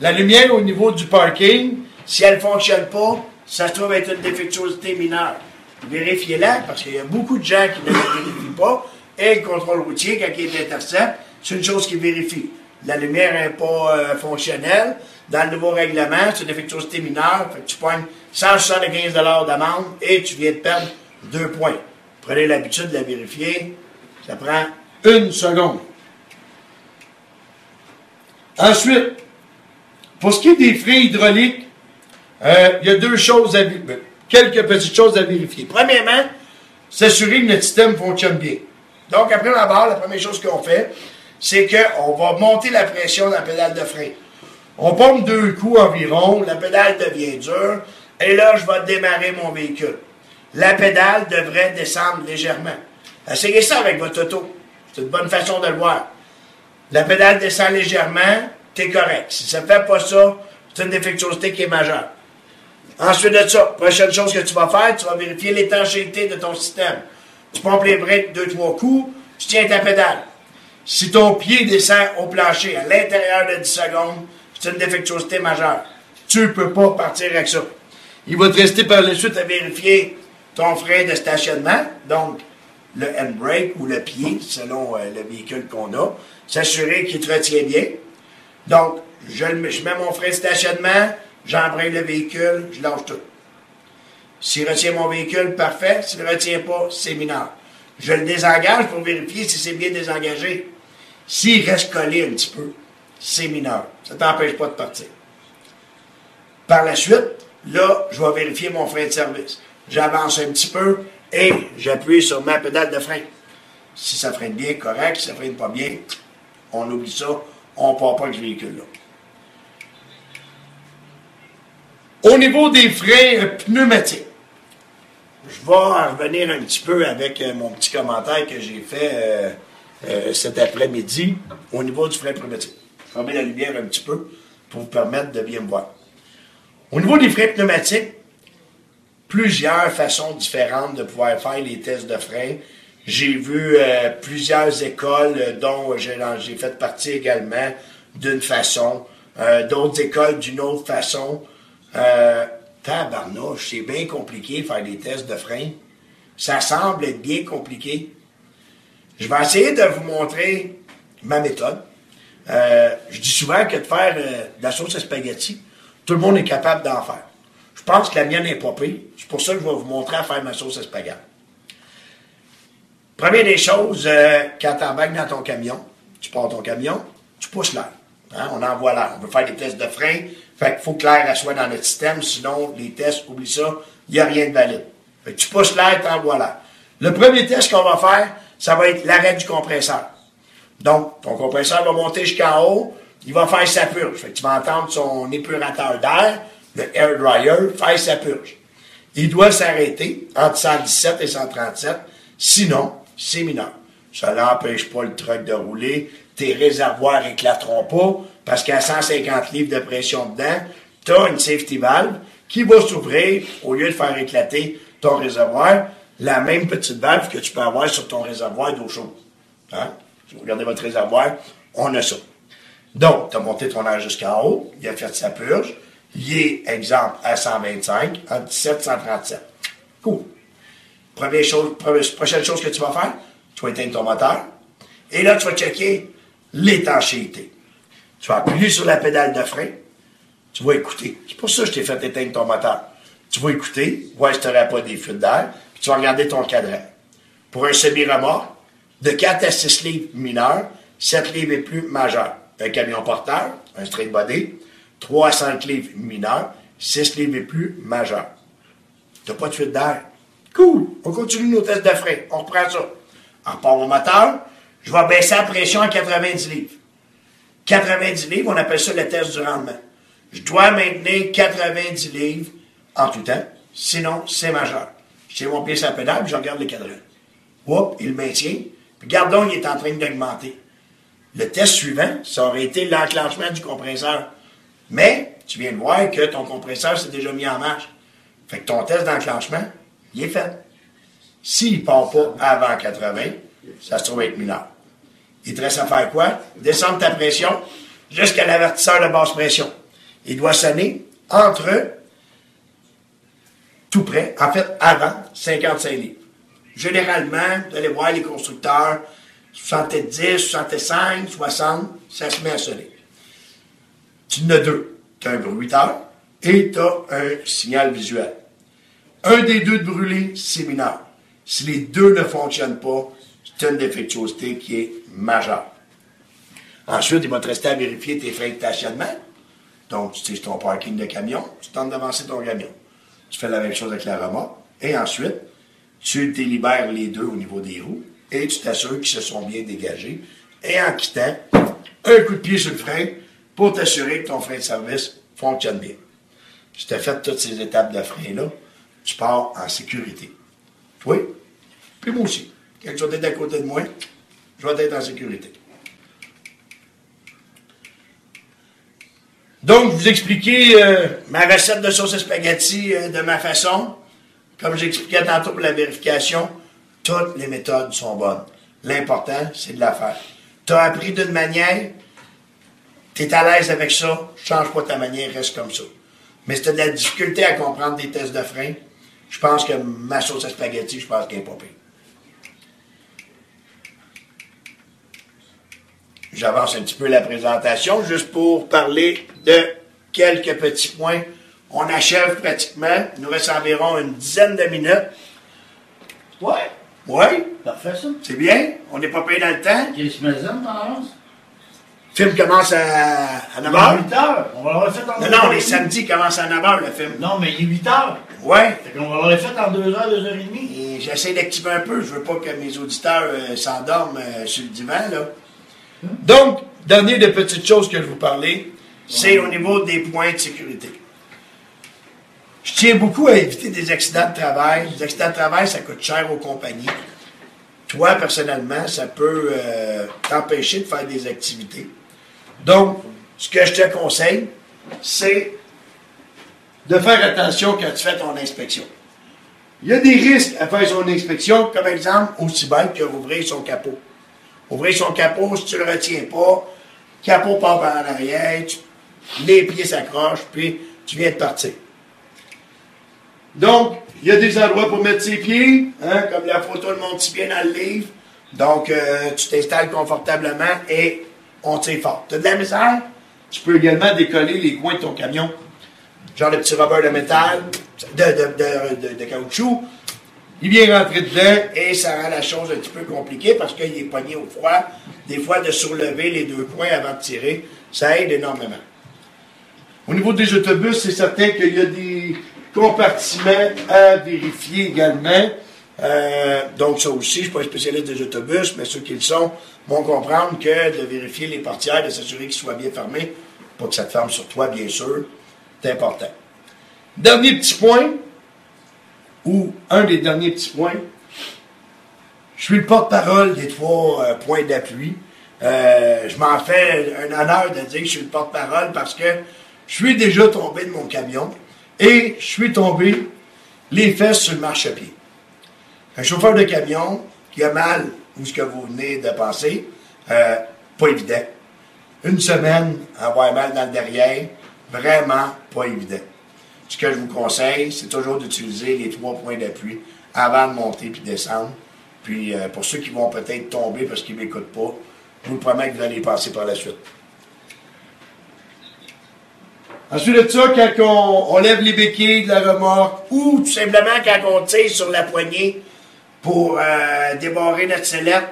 La lumière au niveau du parking, si elle ne fonctionne pas, ça se trouve être une défectuosité mineure. Vérifiez-la, parce qu'il y a beaucoup de gens qui ne la vérifient pas. Et le contrôle routier, quand il est intercept, c'est une chose qu'il vérifie. La lumière n'est pas euh, fonctionnelle. Dans le nouveau règlement, c'est une défectuosité mineure. Fait que tu pognes 175 d'amende et tu viens de perdre deux points. Prenez l'habitude de la vérifier. Ça prend une seconde. Ensuite, pour ce qui est des freins hydrauliques, euh, il y a deux choses à ben, quelques petites choses à vérifier. Premièrement, s'assurer que notre système fonctionne bien. Donc, après la barre, la première chose qu'on fait, c'est qu'on va monter la pression dans la pédale de frein. On pompe deux coups environ, la pédale devient dure, et là, je vais démarrer mon véhicule. La pédale devrait descendre légèrement. Essayez ça avec votre auto. C'est une bonne façon de le voir. La pédale descend légèrement, t'es correct. Si ça ne fait pas ça, c'est une défectuosité qui est majeure. Ensuite de ça, prochaine chose que tu vas faire, tu vas vérifier l'étanchéité de ton système. Tu pompes les briques deux, trois coups, tu tiens ta pédale. Si ton pied descend au plancher à l'intérieur de 10 secondes, c'est une défectuosité majeure. Tu ne peux pas partir avec ça. Il va te rester par la suite à vérifier ton frein de stationnement, donc le handbrake ou le pied, selon euh, le véhicule qu'on a, s'assurer qu'il te retient bien. Donc, je, mets mon frein de stationnement, j'embraye le véhicule, je lâche tout. S'il retient mon véhicule, parfait. S'il ne retient pas, c'est mineur. Je le désengage pour vérifier si c'est bien désengagé. S'il reste collé un petit peu, c'est mineur. Ça ne t'empêche pas de partir. Par la suite, là, je vais vérifier mon frein de service. J'avance un petit peu et j'appuie sur ma pédale de frein. Si ça freine bien, correct. Si ça freine pas bien, on oublie ça. On ne part pas avec véhicule-là. Au niveau des freins pneumatiques, je vais revenir un petit peu avec euh, mon petit commentaire que j'ai fait euh, euh, cet après-midi au niveau du frein pneumatique. Remettre la lumière un petit peu pour vous permettre de bien me voir. Au niveau des freins pneumatiques, plusieurs façons différentes de pouvoir faire les tests de frein. J'ai vu plusieurs écoles dont j'ai fait partie également d'une façon, d'autres écoles d'une autre façon. Tabarnouche, c'est bien compliqué faire des tests de frein. Ça semble être bien compliqué. Je vais essayer de vous montrer ma méthode. Euh, je dis souvent que de faire euh, de la sauce à spaghetti, tout le monde est capable d'en faire. Je pense que la mienne n'est pas. C'est pour ça que je vais vous montrer à faire ma sauce à spaghetti. Première des choses, euh, quand tu embarques dans ton camion, tu pars ton camion, tu pousses l'air. Hein, on envoie l'air. On veut faire des tests de frein. Fait qu'il faut que l'air soit dans notre système, sinon les tests, oublie ça, il n'y a rien de valide. Fait que tu pousses l'air, tu envoies l'air. Le premier test qu'on va faire, ça va être l'arrêt du compresseur. Donc, ton compresseur va monter jusqu'en haut, il va faire sa purge. Fait que tu vas entendre son épurateur d'air, le air dryer, faire sa purge. Il doit s'arrêter entre 117 et 137, sinon, c'est mineur. Ça n'empêche pas le truck de rouler, tes réservoirs éclateront pas, parce qu'à 150 livres de pression dedans, tu as une safety valve qui va s'ouvrir au lieu de faire éclater ton réservoir, la même petite valve que tu peux avoir sur ton réservoir d'eau chaude. Hein? Vous regardez votre réservoir, on a ça. Donc, tu as monté ton air jusqu'en haut, il a fait sa purge, il est, exemple, à 125, en 17, 137. Cool. Première chose, prochaine chose que tu vas faire, tu vas éteindre ton moteur, et là, tu vas checker l'étanchéité. Tu vas appuyer sur la pédale de frein, tu vas écouter. C'est pour ça que je t'ai fait éteindre ton moteur. Tu vas écouter, voir si tu pas des fuites d'air, puis tu vas regarder ton cadran. Pour un semi-remorque, de 4 à 6 livres mineurs, 7 livres et plus majeurs. Un camion porteur, un straight body, 3 à 5 livres mineurs, 6 livres et plus majeurs. Tu n'as pas de fuite d'air. Cool! On continue nos tests de frein. On reprend ça. On repart mon moteur. Je vais baisser la pression à 90 livres. 90 livres, on appelle ça le test du rendement. Je dois maintenir 90 livres en tout temps, sinon c'est majeur. Je tiens mon pied sur la pédale, puis je regarde le cadran. Oups, il maintient. Puis gardons, il est en train d'augmenter. Le test suivant, ça aurait été l'enclenchement du compresseur. Mais, tu viens de voir que ton compresseur s'est déjà mis en marche. Fait que ton test d'enclenchement, il est fait. S'il ne part pas avant 80, ça se trouve être mineur. Il te reste à faire quoi? Descendre ta pression jusqu'à l'avertisseur de basse pression. Il doit sonner entre tout près, en fait, avant 55 livres. Généralement, vous allez voir les constructeurs, 70, 65, 60, ça se met à sonner. Tu en as deux. Tu as un bruiteur et tu as un signal visuel. Un des deux de brûlé, c'est mineur. Si les deux ne fonctionnent pas, c'est une défectuosité qui est majeure. Ensuite, il va te rester à vérifier tes freins de stationnement. Donc, tu sais, ton parking de camion, tu tentes d'avancer ton camion. Tu fais la même chose avec la remorque. Et ensuite, tu délibères les deux au niveau des roues et tu t'assures qu'ils se sont bien dégagés. Et en quittant, un coup de pied sur le frein pour t'assurer que ton frein de service fonctionne bien. Si tu as fait toutes ces étapes de frein-là, tu pars en sécurité. Oui, puis moi aussi. Quand tu vas être à côté de moi, je vais être en sécurité. Donc, vous expliquez euh, ma recette de sauce à spaghetti euh, de ma façon. Comme j'expliquais tantôt pour la vérification, toutes les méthodes sont bonnes. L'important, c'est de la faire. Tu as appris d'une manière, tu es à l'aise avec ça, change pas ta manière, reste comme ça. Mais si tu as de la difficulté à comprendre des tests de frein, je pense que ma sauce à spaghetti, je pense qu'elle n'est pas pire. j'avance un petit peu la présentation, juste pour parler de quelques petits points. On achève pratiquement. Il nous reste environ une dizaine de minutes. Ouais, Oui, parfait ça. c'est bien. On n'est pas payé dans le temps. Quelle semaine t'en? Le film commence à, à 9 À h. 8 heures. On va l'avoir fait en Non, deux non, heures. les samedis commencent à 9 h le film. Non, mais il est 8 heures. Ouais. Fait qu'on va l'avoir fait en 2 heures, 2 heures et demie. Et j'essaie d'activer un peu. Je veux pas que mes auditeurs euh, s'endorment euh, sur le divan, là. Donc, dernier des petites choses que je vous parler, c'est au niveau des points de sécurité. Je tiens beaucoup à éviter des accidents de travail. Les accidents de travail, ça coûte cher aux compagnies. Toi, personnellement, ça peut euh, t'empêcher de faire des activités. Donc, ce que je te conseille, c'est de faire attention quand tu fais ton inspection. Il y a des risques à faire son inspection, comme exemple, aussi bête que rouvrir son capot. Ouvrir son capot, si tu le retiens pas, capot part par en arrière, tu- les pieds s'accrochent, puis tu viens de partir. Donc, il y a des endroits pour mettre ses pieds, hein, comme la photo le montre si bien dans le livre. Donc, euh, tu t'installes confortablement et on tire fort. Tu as de la misère? Tu peux également décoller les coins de ton camion. Genre de petit rubber de métal, de, de, de, de- de caoutchouc. Il vient rentrer dedans et ça rend la chose un petit peu compliquée parce qu'il est pogné au froid. Des fois, de surlever les deux coins avant de tirer, ça aide énormément. Au niveau des autobus, c'est certain qu'il y a des compartiments à vérifier également. Euh, donc, ça aussi, je ne suis pas spécialiste des autobus, mais ceux qui le sont vont comprendre que de vérifier les portières, de s'assurer qu'ils soient bien fermés, pas que ça te ferme sur toi, bien sûr, c'est important. Dernier petit point, ou un des derniers petits points, je suis le porte-parole des trois euh, points d'appui. Euh, je m'en fais un honneur de dire que je suis le porte-parole parce que je suis déjà tombé de mon camion et je suis tombé les fesses sur le marchepied. Un chauffeur de camion qui a mal ou ce que vous venez de penser, euh, pas évident. Une semaine avoir mal dans le derrière, vraiment pas évident. Ce que je vous conseille, c'est toujours d'utiliser les trois points d'appui avant de monter puis descendre. Puis euh, pour ceux qui vont peut-être tomber parce qu'ils ne m'écoutent pas, je vous promets que vous allez passer par la suite. Ensuite de ça, quand on, lève les béquilles de la remorque ou tout simplement quand on tire sur la poignée pour euh, débarrer notre sellette,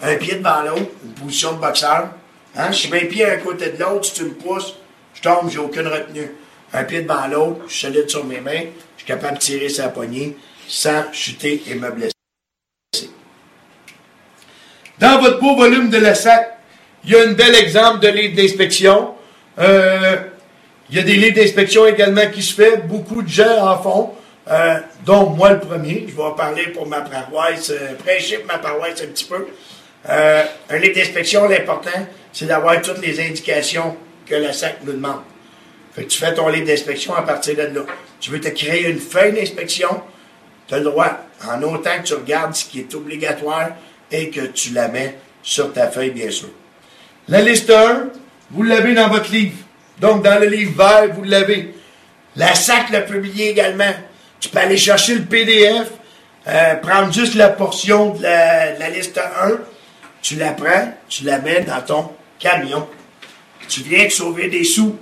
un pied devant l'autre, une position de boxeur. Hein? Je suis bien pied à un côté de l'autre, si tu me pousses, je tombe, j'ai aucune retenue. Un pied devant l'autre, je solide sur mes mains, je suis capable de tirer sa poignée sans chuter et me blesser. Dans votre beau volume de la SAC, il y a un bel exemple de livre d'inspection. Euh, il y a des livres d'inspection également qui se fait. Beaucoup de gens en font, euh, dont moi le premier. Je vais en parler pour ma paroisse, euh, ma paroisse un petit peu. Euh, un livre d'inspection, l'important, c'est d'avoir toutes les indications que la SAC nous demande. Fait que tu fais ton livre d'inspection à partir de là. Tu veux te créer une feuille d'inspection, tu as le droit, en autant que tu regardes ce qui est obligatoire et que tu la mets sur ta feuille, bien sûr. La liste 1, vous l'avez dans votre livre. Donc, dans le livre vert, vous l'avez. La SAC l'a publié également. Tu peux aller chercher le PDF, euh, prendre juste la portion de la, liste 1, tu la prends, tu la mets dans ton camion. Tu viens de sauver des sous.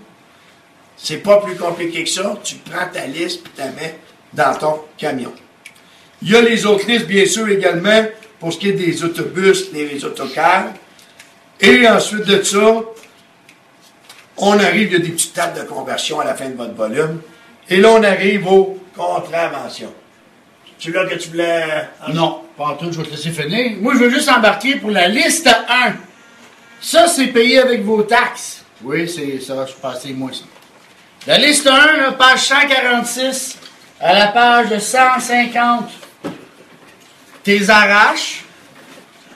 C'est pas plus compliqué que ça. Tu prends ta liste et tu la mets dans ton camion. Il y a les autres listes, bien sûr, également, pour ce qui est des autobus, les autocars. Et ensuite de ça, on arrive, il y a des petites tables de conversion à la fin de votre volume. Et là, on arrive aux contraventions. Tu là que tu voulais. Ah non, pas tout, je vais te laisser finir. Moi, je veux juste embarquer pour la liste 1. Ça, c'est payé avec vos taxes. Oui, c'est ça va se passer, moi, ça. La liste 1, là, page 146, à la page 150, t'es arraches,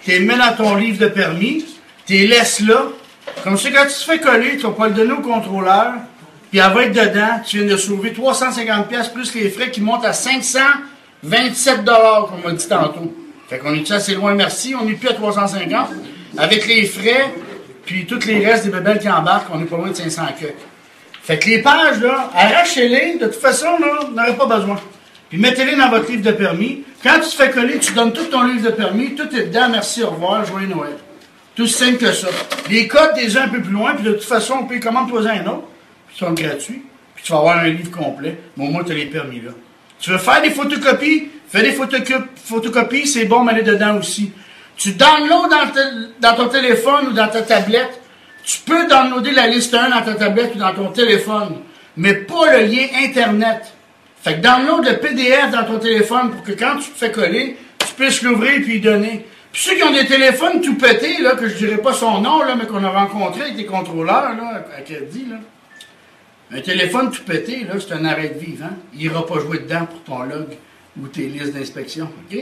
t'es mets dans ton livre de permis, t'es laisses là. Comme ça, quand tu te fais coller, tu vas pas le donner au contrôleur, puis elle va être dedans, tu viens de sauver 350 pièces plus les frais qui montent à 527 dollars, comme on m'a dit tantôt. Fait qu'on est assez loin, merci, on n'est plus à 350. Avec les frais, puis tous les restes des bébelles qui embarquent, on est pas loin de 500 queues. Fait que les pages, là, arrachez-les, de toute façon, là, vous n'aurez pas besoin. Puis mettez-les dans votre livre de permis. Quand tu te fais coller, tu donnes tout ton livre de permis, tout est dedans, merci, au revoir, joyeux Noël. Tout simple que ça. Les codes, des un peu plus loin, puis de toute façon, on peut commander toi un autre, puis ils sont gratuits, puis tu vas avoir un livre complet, mais au moins tu as les permis là. Tu veux faire des photocopies? Fais des photocopies, c'est bon, mais aller dedans aussi. Tu downloads dans, dans ton téléphone ou dans ta tablette, tu peux downloader la liste 1 dans ta tablette ou dans ton téléphone, mais pas le lien Internet. Fait que download le PDF dans ton téléphone pour que quand tu te fais coller, tu puisses l'ouvrir et puis donner. Puis ceux qui ont des téléphones tout pétés, là, que je dirais pas son nom, là, mais qu'on a rencontré avec des contrôleurs, là, à crédit, là. Un téléphone tout pété, là, c'est un arrêt de vivre, hein? Il ira pas jouer dedans pour ton log ou tes listes d'inspection, OK?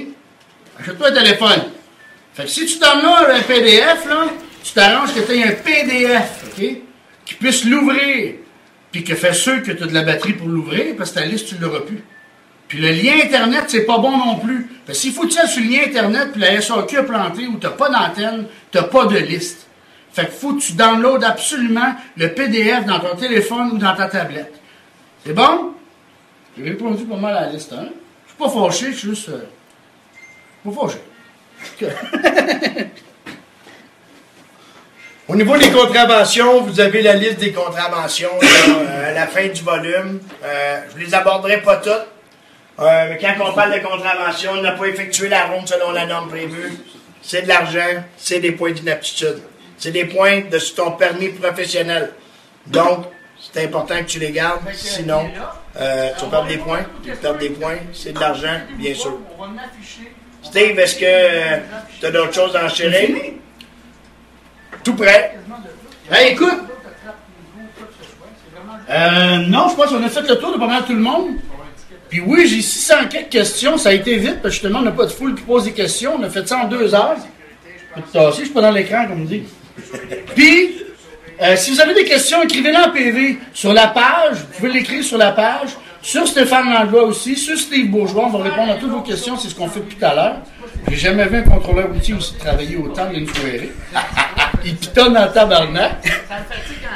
Achète-toi un téléphone. Fait que si tu downloads un PDF, là, tu t'arranges que tu aies un PDF, OK? Qui puisse l'ouvrir. Puis que fait sûr que tu as de la batterie pour l'ouvrir, parce que ta liste, tu ne l'auras plus. Puis le lien Internet, c'est pas bon non plus. Parce s'il faut que tu sur le lien Internet, puis la SAQ a planté, ou tu n'as pas d'antenne, tu n'as pas de liste. Fait que faut que tu downloads absolument le PDF dans ton téléphone ou dans ta tablette. C'est bon? J'ai répondu pas mal à la liste 1. Je suis pas fâché, je suis juste. Euh, pas fâché. Au niveau des contraventions, vous avez la liste des contraventions euh, à la fin du volume. Euh, je les aborderai pas toutes. Euh, mais quand on parle de contravention, on n'a pas effectué la ronde selon la norme prévue. C'est de l'argent, c'est des points d'inaptitude. C'est des points de ton permis professionnel. Donc, c'est important que tu les gardes. Sinon, tu vas perdre des points. Tu vas perdre des points. C'est de l'argent, bien sûr. Steve, est-ce que tu as d'autres choses à enchérir? Tout prêt? Hey, écoute! Euh, non, je pense qu'on a fait le tour de pas mal tout le monde. Puis oui, j'ai 600 quelques questions. Ça a été vite, parce que justement, on n'a pas de foule qui pose des questions. On a fait ça en deux heures. Je suis pas dans l'écran, comme on dit. Puis, euh, si vous avez des questions, écrivez-les en PV sur la page. Vous pouvez l'écrire sur la page. Sur Stéphane Langlois aussi. Sur Steve Bourgeois. On va répondre à toutes vos questions. C'est ce qu'on fait depuis tout à l'heure. J'ai jamais vu un contrôleur routier aussi travailler autant d'une soirée. il pitonne en tabarnak.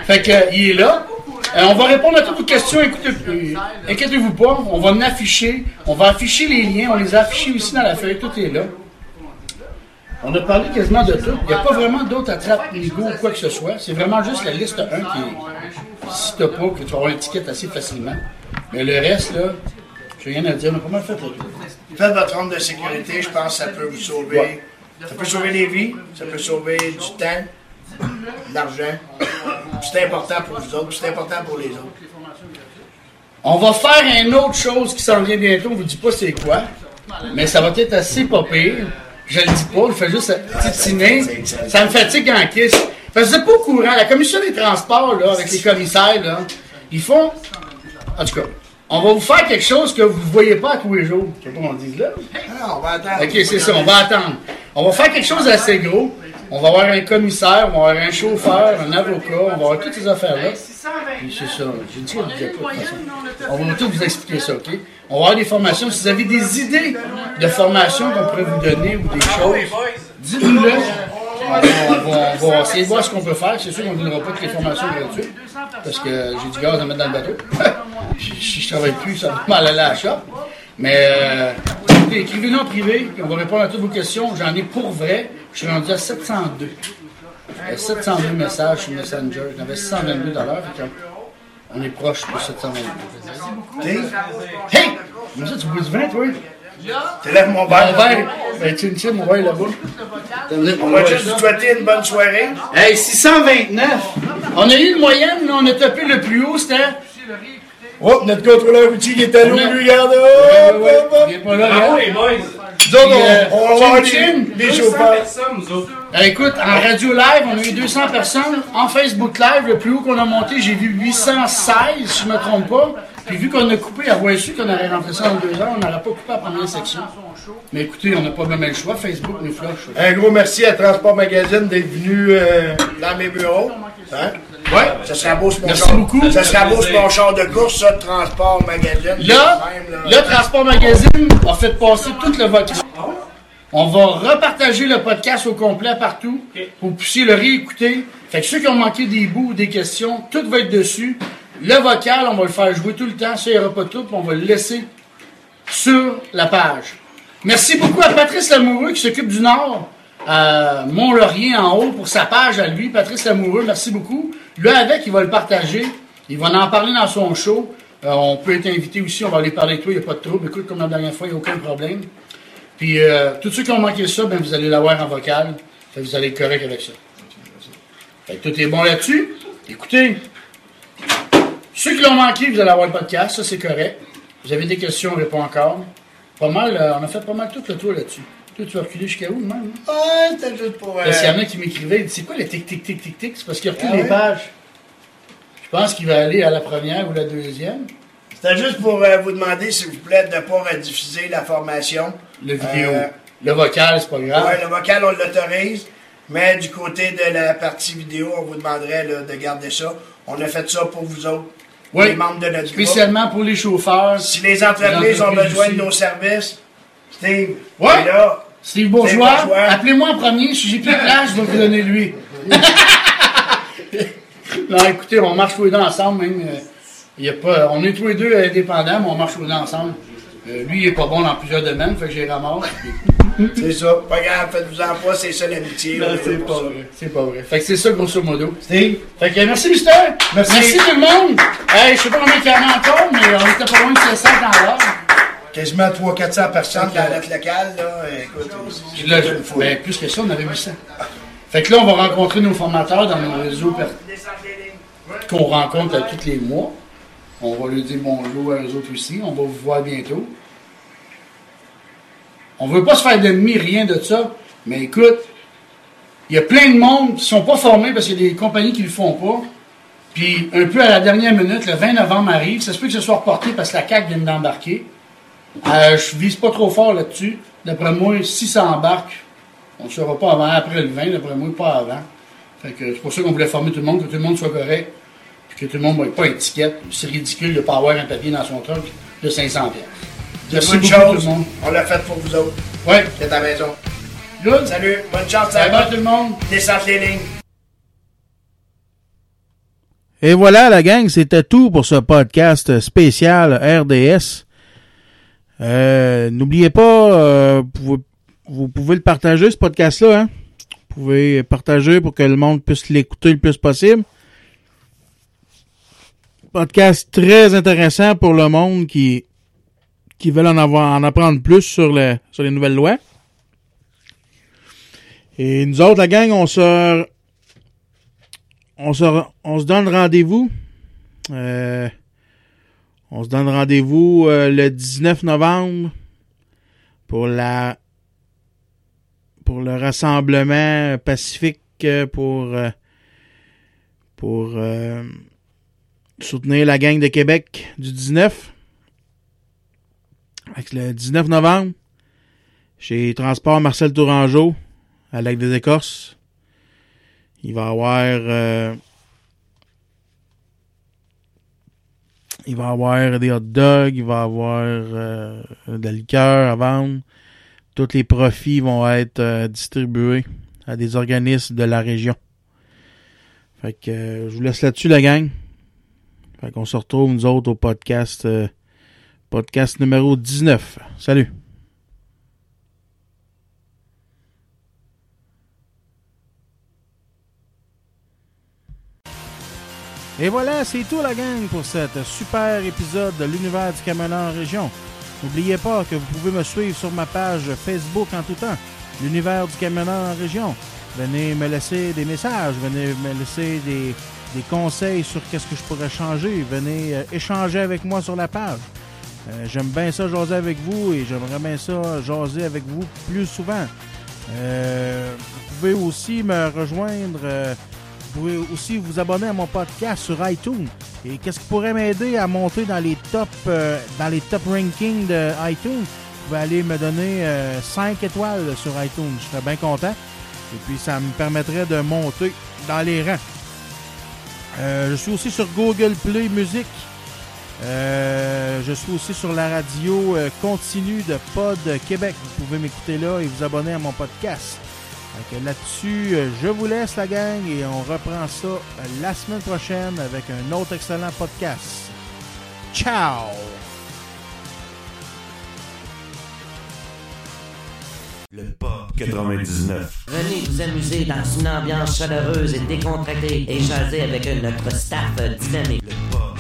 fait que, il est là. Euh, on va répondre à toutes vos questions. Écoutez, euh, inquiétez-vous pas. On va en afficher. On va afficher les liens. On les a affichés aussi dans la feuille. Tout est là. On a parlé quasiment de tout. Il n'y a pas vraiment d'autres attrapes légaux ou quoi que ce soit. C'est vraiment juste la liste 1 qui est. Si t'as pas, que tu vas avoir l'étiquette assez facilement. Mais le reste, là, j'ai rien à dire. On a pas mal fait le tour. Faites votre ronde de sécurité. Je pense que ça peut vous sauver. Ça peut sauver des vies. Ça peut sauver du temps l'argent. C'est important pour vous autres, c'est important pour les autres. On va faire une autre chose qui s'en vient bientôt, on vous dit pas c'est quoi, mais ça va être assez pas pire. Je le dis pas, je fais juste titiner. Ça me fatigue en kiss. Parce que c'est pas au courant. La commission des transports, là, avec les commissaires, là, ils font. En tout cas, on va vous faire quelque chose que vous ne voyez pas à tous les jours. Pas qu'on dit là? Ah, on va attendre. Ok, c'est ça, on va attendre. On va faire quelque chose d'assez gros. On va avoir un commissaire, on va avoir un chauffeur, un avocat, on va avoir toutes ces affaires-là. Puis c'est ça. J'ai dit qu'on ne pas de façon. On va tout vous expliquer ça, OK? On va avoir des formations. Si vous avez des idées de formations qu'on pourrait vous donner ou des choses, dites-nous-le. On va, essayer de voir ce qu'on peut faire. C'est sûr qu'on ne donnera pas toutes les formations gratuites parce que j'ai du gaz à mettre dans le bateau. si je ne travaille plus, ça va mal aller à la shop. Mais euh, écrivez-nous en privé, on va répondre à toutes vos questions. J'en ai pour vrai. Je suis rendu à 702. 702 messages sur Messenger. J'en avais 622 dollars. On est proche de 722. Hey! Hey! Comme ça, tu bois du vin, toi? Tu lèves mon verre. Mon verre. Ben, tu me mon verre là-bas. On va juste vous souhaiter une bonne soirée. Hey, 629. On a eu une moyenne, mais on a tapé le plus haut, c'était. Oh, notre contrôleur routier qui est à l'eau, lui, regarde. Oh, ouais, Il est pas là, Ah oui, boys. Nous autres, euh, on, on va avoir des, chauffeurs. Ben, écoute, en radio live, on a eu 200 personnes. En Facebook live, le plus haut qu'on a monté, j'ai vu 816, si je ne me trompe pas. Puis vu qu'on a coupé, avoir su qu'on allait rentrer ça en deux heures, on n'aurait pas coupé la première section. Mais écoutez, on n'a pas même le choix. Facebook nous flush. Un gros merci à Transport Magazine d'être venu euh, dans mes bureaux. Hein? Ouais. Ça sera beau ce mon Merci char. beaucoup. Ça sera beau ce mon char de course, ça, Transport Magazine. Là, Même, là. le Transport Magazine a fait passer tout le vocal. On va repartager le podcast au complet partout pour que vous puissiez le réécouter. Fait que ceux qui ont manqué des bouts ou des questions, tout va être dessus. Le vocal, on va le faire jouer tout le temps. Ça, il n'y aura pas tout, puis on va le laisser sur la page. Merci beaucoup à Patrice Lamoureux qui s'occupe du Nord. à Mont-Laurier en haut pour sa page à lui, Patrice Lamoureux, merci beaucoup. Lui avec, il va le partager. Il va en parler dans son show. Euh, on peut être invité aussi, on va aller parler de toi, il n'y a pas de trouble. Écoute, comme la dernière fois, il n'y a aucun problème. Puis, euh, tous ceux qui ont manqué ça, ben, vous allez l'avoir en vocal. Vous allez être correct avec ça. Fait tout est bon là-dessus. Écoutez, ceux qui l'ont manqué, vous allez avoir le podcast, ça c'est correct. Vous avez des questions, on répond encore. Pas mal, euh, on a fait pas mal tout le tour là-dessus. Tu vas reculer jusqu'à où, même? Ouais, c'était juste pour. euh, Parce qu'il y en a qui m'écrivaient, c'est quoi le tic tic tic tic tic? C'est parce qu'il recule Ah les ouais? pages. Je pense qu'il va aller à la première ou la deuxième. C'était juste pour euh, vous demander, s'il vous plaît, de ne pas rediffuser la formation. Le vidéo. Euh, le vocal, c'est pas grave. Ouais, le vocal, on l'autorise. Mais du côté de la partie vidéo, on vous demanderait là, de garder ça. On a fait ça pour vous autres, Oui. les membres de notre groupe. Spécialement pour les chauffeurs. Si les entreprises, Les ont besoin aussi. de nos services, Steve, Ouais. là. Steve Bourgeois, appelez-moi en premier. Si j'ai plus de place, je vais vous donner lui. non, écoutez, on marche tous les deux ensemble. Même, euh, il y a pas, on est tous les deux indépendants, mais on marche tous les deux ensemble. Euh, lui, il est pas bon dans plusieurs domaines, fait que j'ai ramasse. C'est ça. Pas grave, faites-vous-en pas, c'est ça l'amitié. C'est pas ça. vrai. C'est pas vrai. Fait que c'est ça, grosso modo. Steve, Fait que merci, Mister. Merci. tout le monde. Hey, je sais pas combien il y en a encore, mais on était pas loin de 700 dans l'heure. Quasiment 300-400 personnes dans notre local. Là. Écoute, Puis là, je- ben, plus que ça, on avait 800. Fait que là, on va rencontrer nos formateurs dans nos réseaux per- qu'on rencontre à tous les mois. On va leur dire bonjour à eux autres aussi. On va vous voir bientôt. On veut pas se faire d'ennemis, rien de ça. Mais écoute, il y a plein de monde qui sont pas formés parce qu'il y a des compagnies qui le font pas. Puis, un peu à la dernière minute, le 20 novembre arrive. Ça se peut que ce soit reporté parce que la CAQ vient d'embarquer. Euh, je vise pas trop fort là-dessus. D'après moi, si ça embarque, on ne saura pas avant, après le 20, d'après moi, pas avant. Fait que c'est pour ça qu'on voulait former tout le monde, que tout le monde soit correct, puis que tout le monde n'ait pas étiquette. C'est ridicule de ne pas avoir un papier dans son truck de 500 pièces. Merci bonne beaucoup tout chose. le monde. On l'a fait pour vous autres. Ouais, C'est à la maison. good. Salut, bonne chance Bye à bye vous. tout le monde. Descente les lignes. Et voilà, la gang, c'était tout pour ce podcast spécial RDS. Euh, N'oubliez pas, euh, vous, pouvez- le partager, ce podcast-là. Hein? Vous pouvez partager pour que le monde puisse l'écouter le plus possible. Podcast très intéressant pour le monde qui, qui en avoir en apprendre plus sur, sur les nouvelles lois. Et nous autres, la gang, on se on se, on se donne rendez-vous. Euh, on se donne rendez-vous euh, le 19 novembre pour la pour le rassemblement pacifique euh, pour euh, pour euh, soutenir la gang de Québec du 19. Fait que le 19 novembre, chez Transport Marcel Tourangeau, à Lac des Écorces. Il va y avoir il va avoir des hot dogs, il va avoir euh, de la liqueur à vendre. Tous les profits vont être euh, distribués à des organismes de la région. Fait que euh, je vous laisse là-dessus la gang. Fait qu'on se retrouve nous autres au podcast euh, podcast numéro 19. Salut. Et voilà, c'est tout la gang pour cet super épisode de l'univers du camionneur en région. N'oubliez pas que vous pouvez me suivre sur ma page Facebook en tout temps, l'univers du camionneur en région. Venez me laisser des messages, venez me laisser des, des conseils sur qu'est-ce que je pourrais changer. Venez euh, échanger avec moi sur la page. Euh, J'aime bien ça jaser avec vous et j'aimerais bien ça jaser avec vous plus souvent. Euh, vous pouvez aussi me rejoindre. Euh, vous pouvez aussi vous abonner à mon podcast sur iTunes. Et qu'est-ce qui pourrait m'aider à monter dans les top euh, dans les top rankings de iTunes? Vous pouvez aller me donner 5 étoiles sur iTunes. Je serais bien content. Et puis ça me permettrait de monter dans les rangs. Euh, je suis aussi sur Google Play Music. Euh, je suis aussi sur la radio euh, continue de Pod Québec. Vous pouvez m'écouter là et vous abonner à mon podcast. Là-dessus, euh, je vous laisse la gang et on reprend ça la semaine prochaine avec un autre excellent podcast. Ciao! Le podcast. 99. Venez vous amuser dans une ambiance chaleureuse et décontractée et jaser avec notre staff dynamique.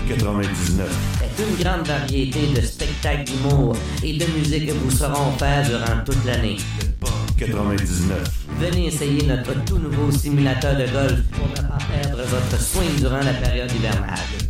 99. C'est une grande variété de spectacles d'humour et de musique que vous saurons faire durant toute l'année. 99. Venez essayer notre tout nouveau simulateur de golf pour ne pas perdre votre swing durant la période hivernale.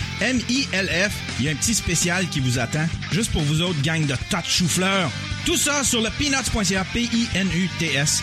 M-I-L-F. Il y a un petit spécial qui vous attend, juste pour vous autres, gang de tas de chou-fleurs. Tout ça sur le peanuts.ca, P-I-N-U-T-S.ca.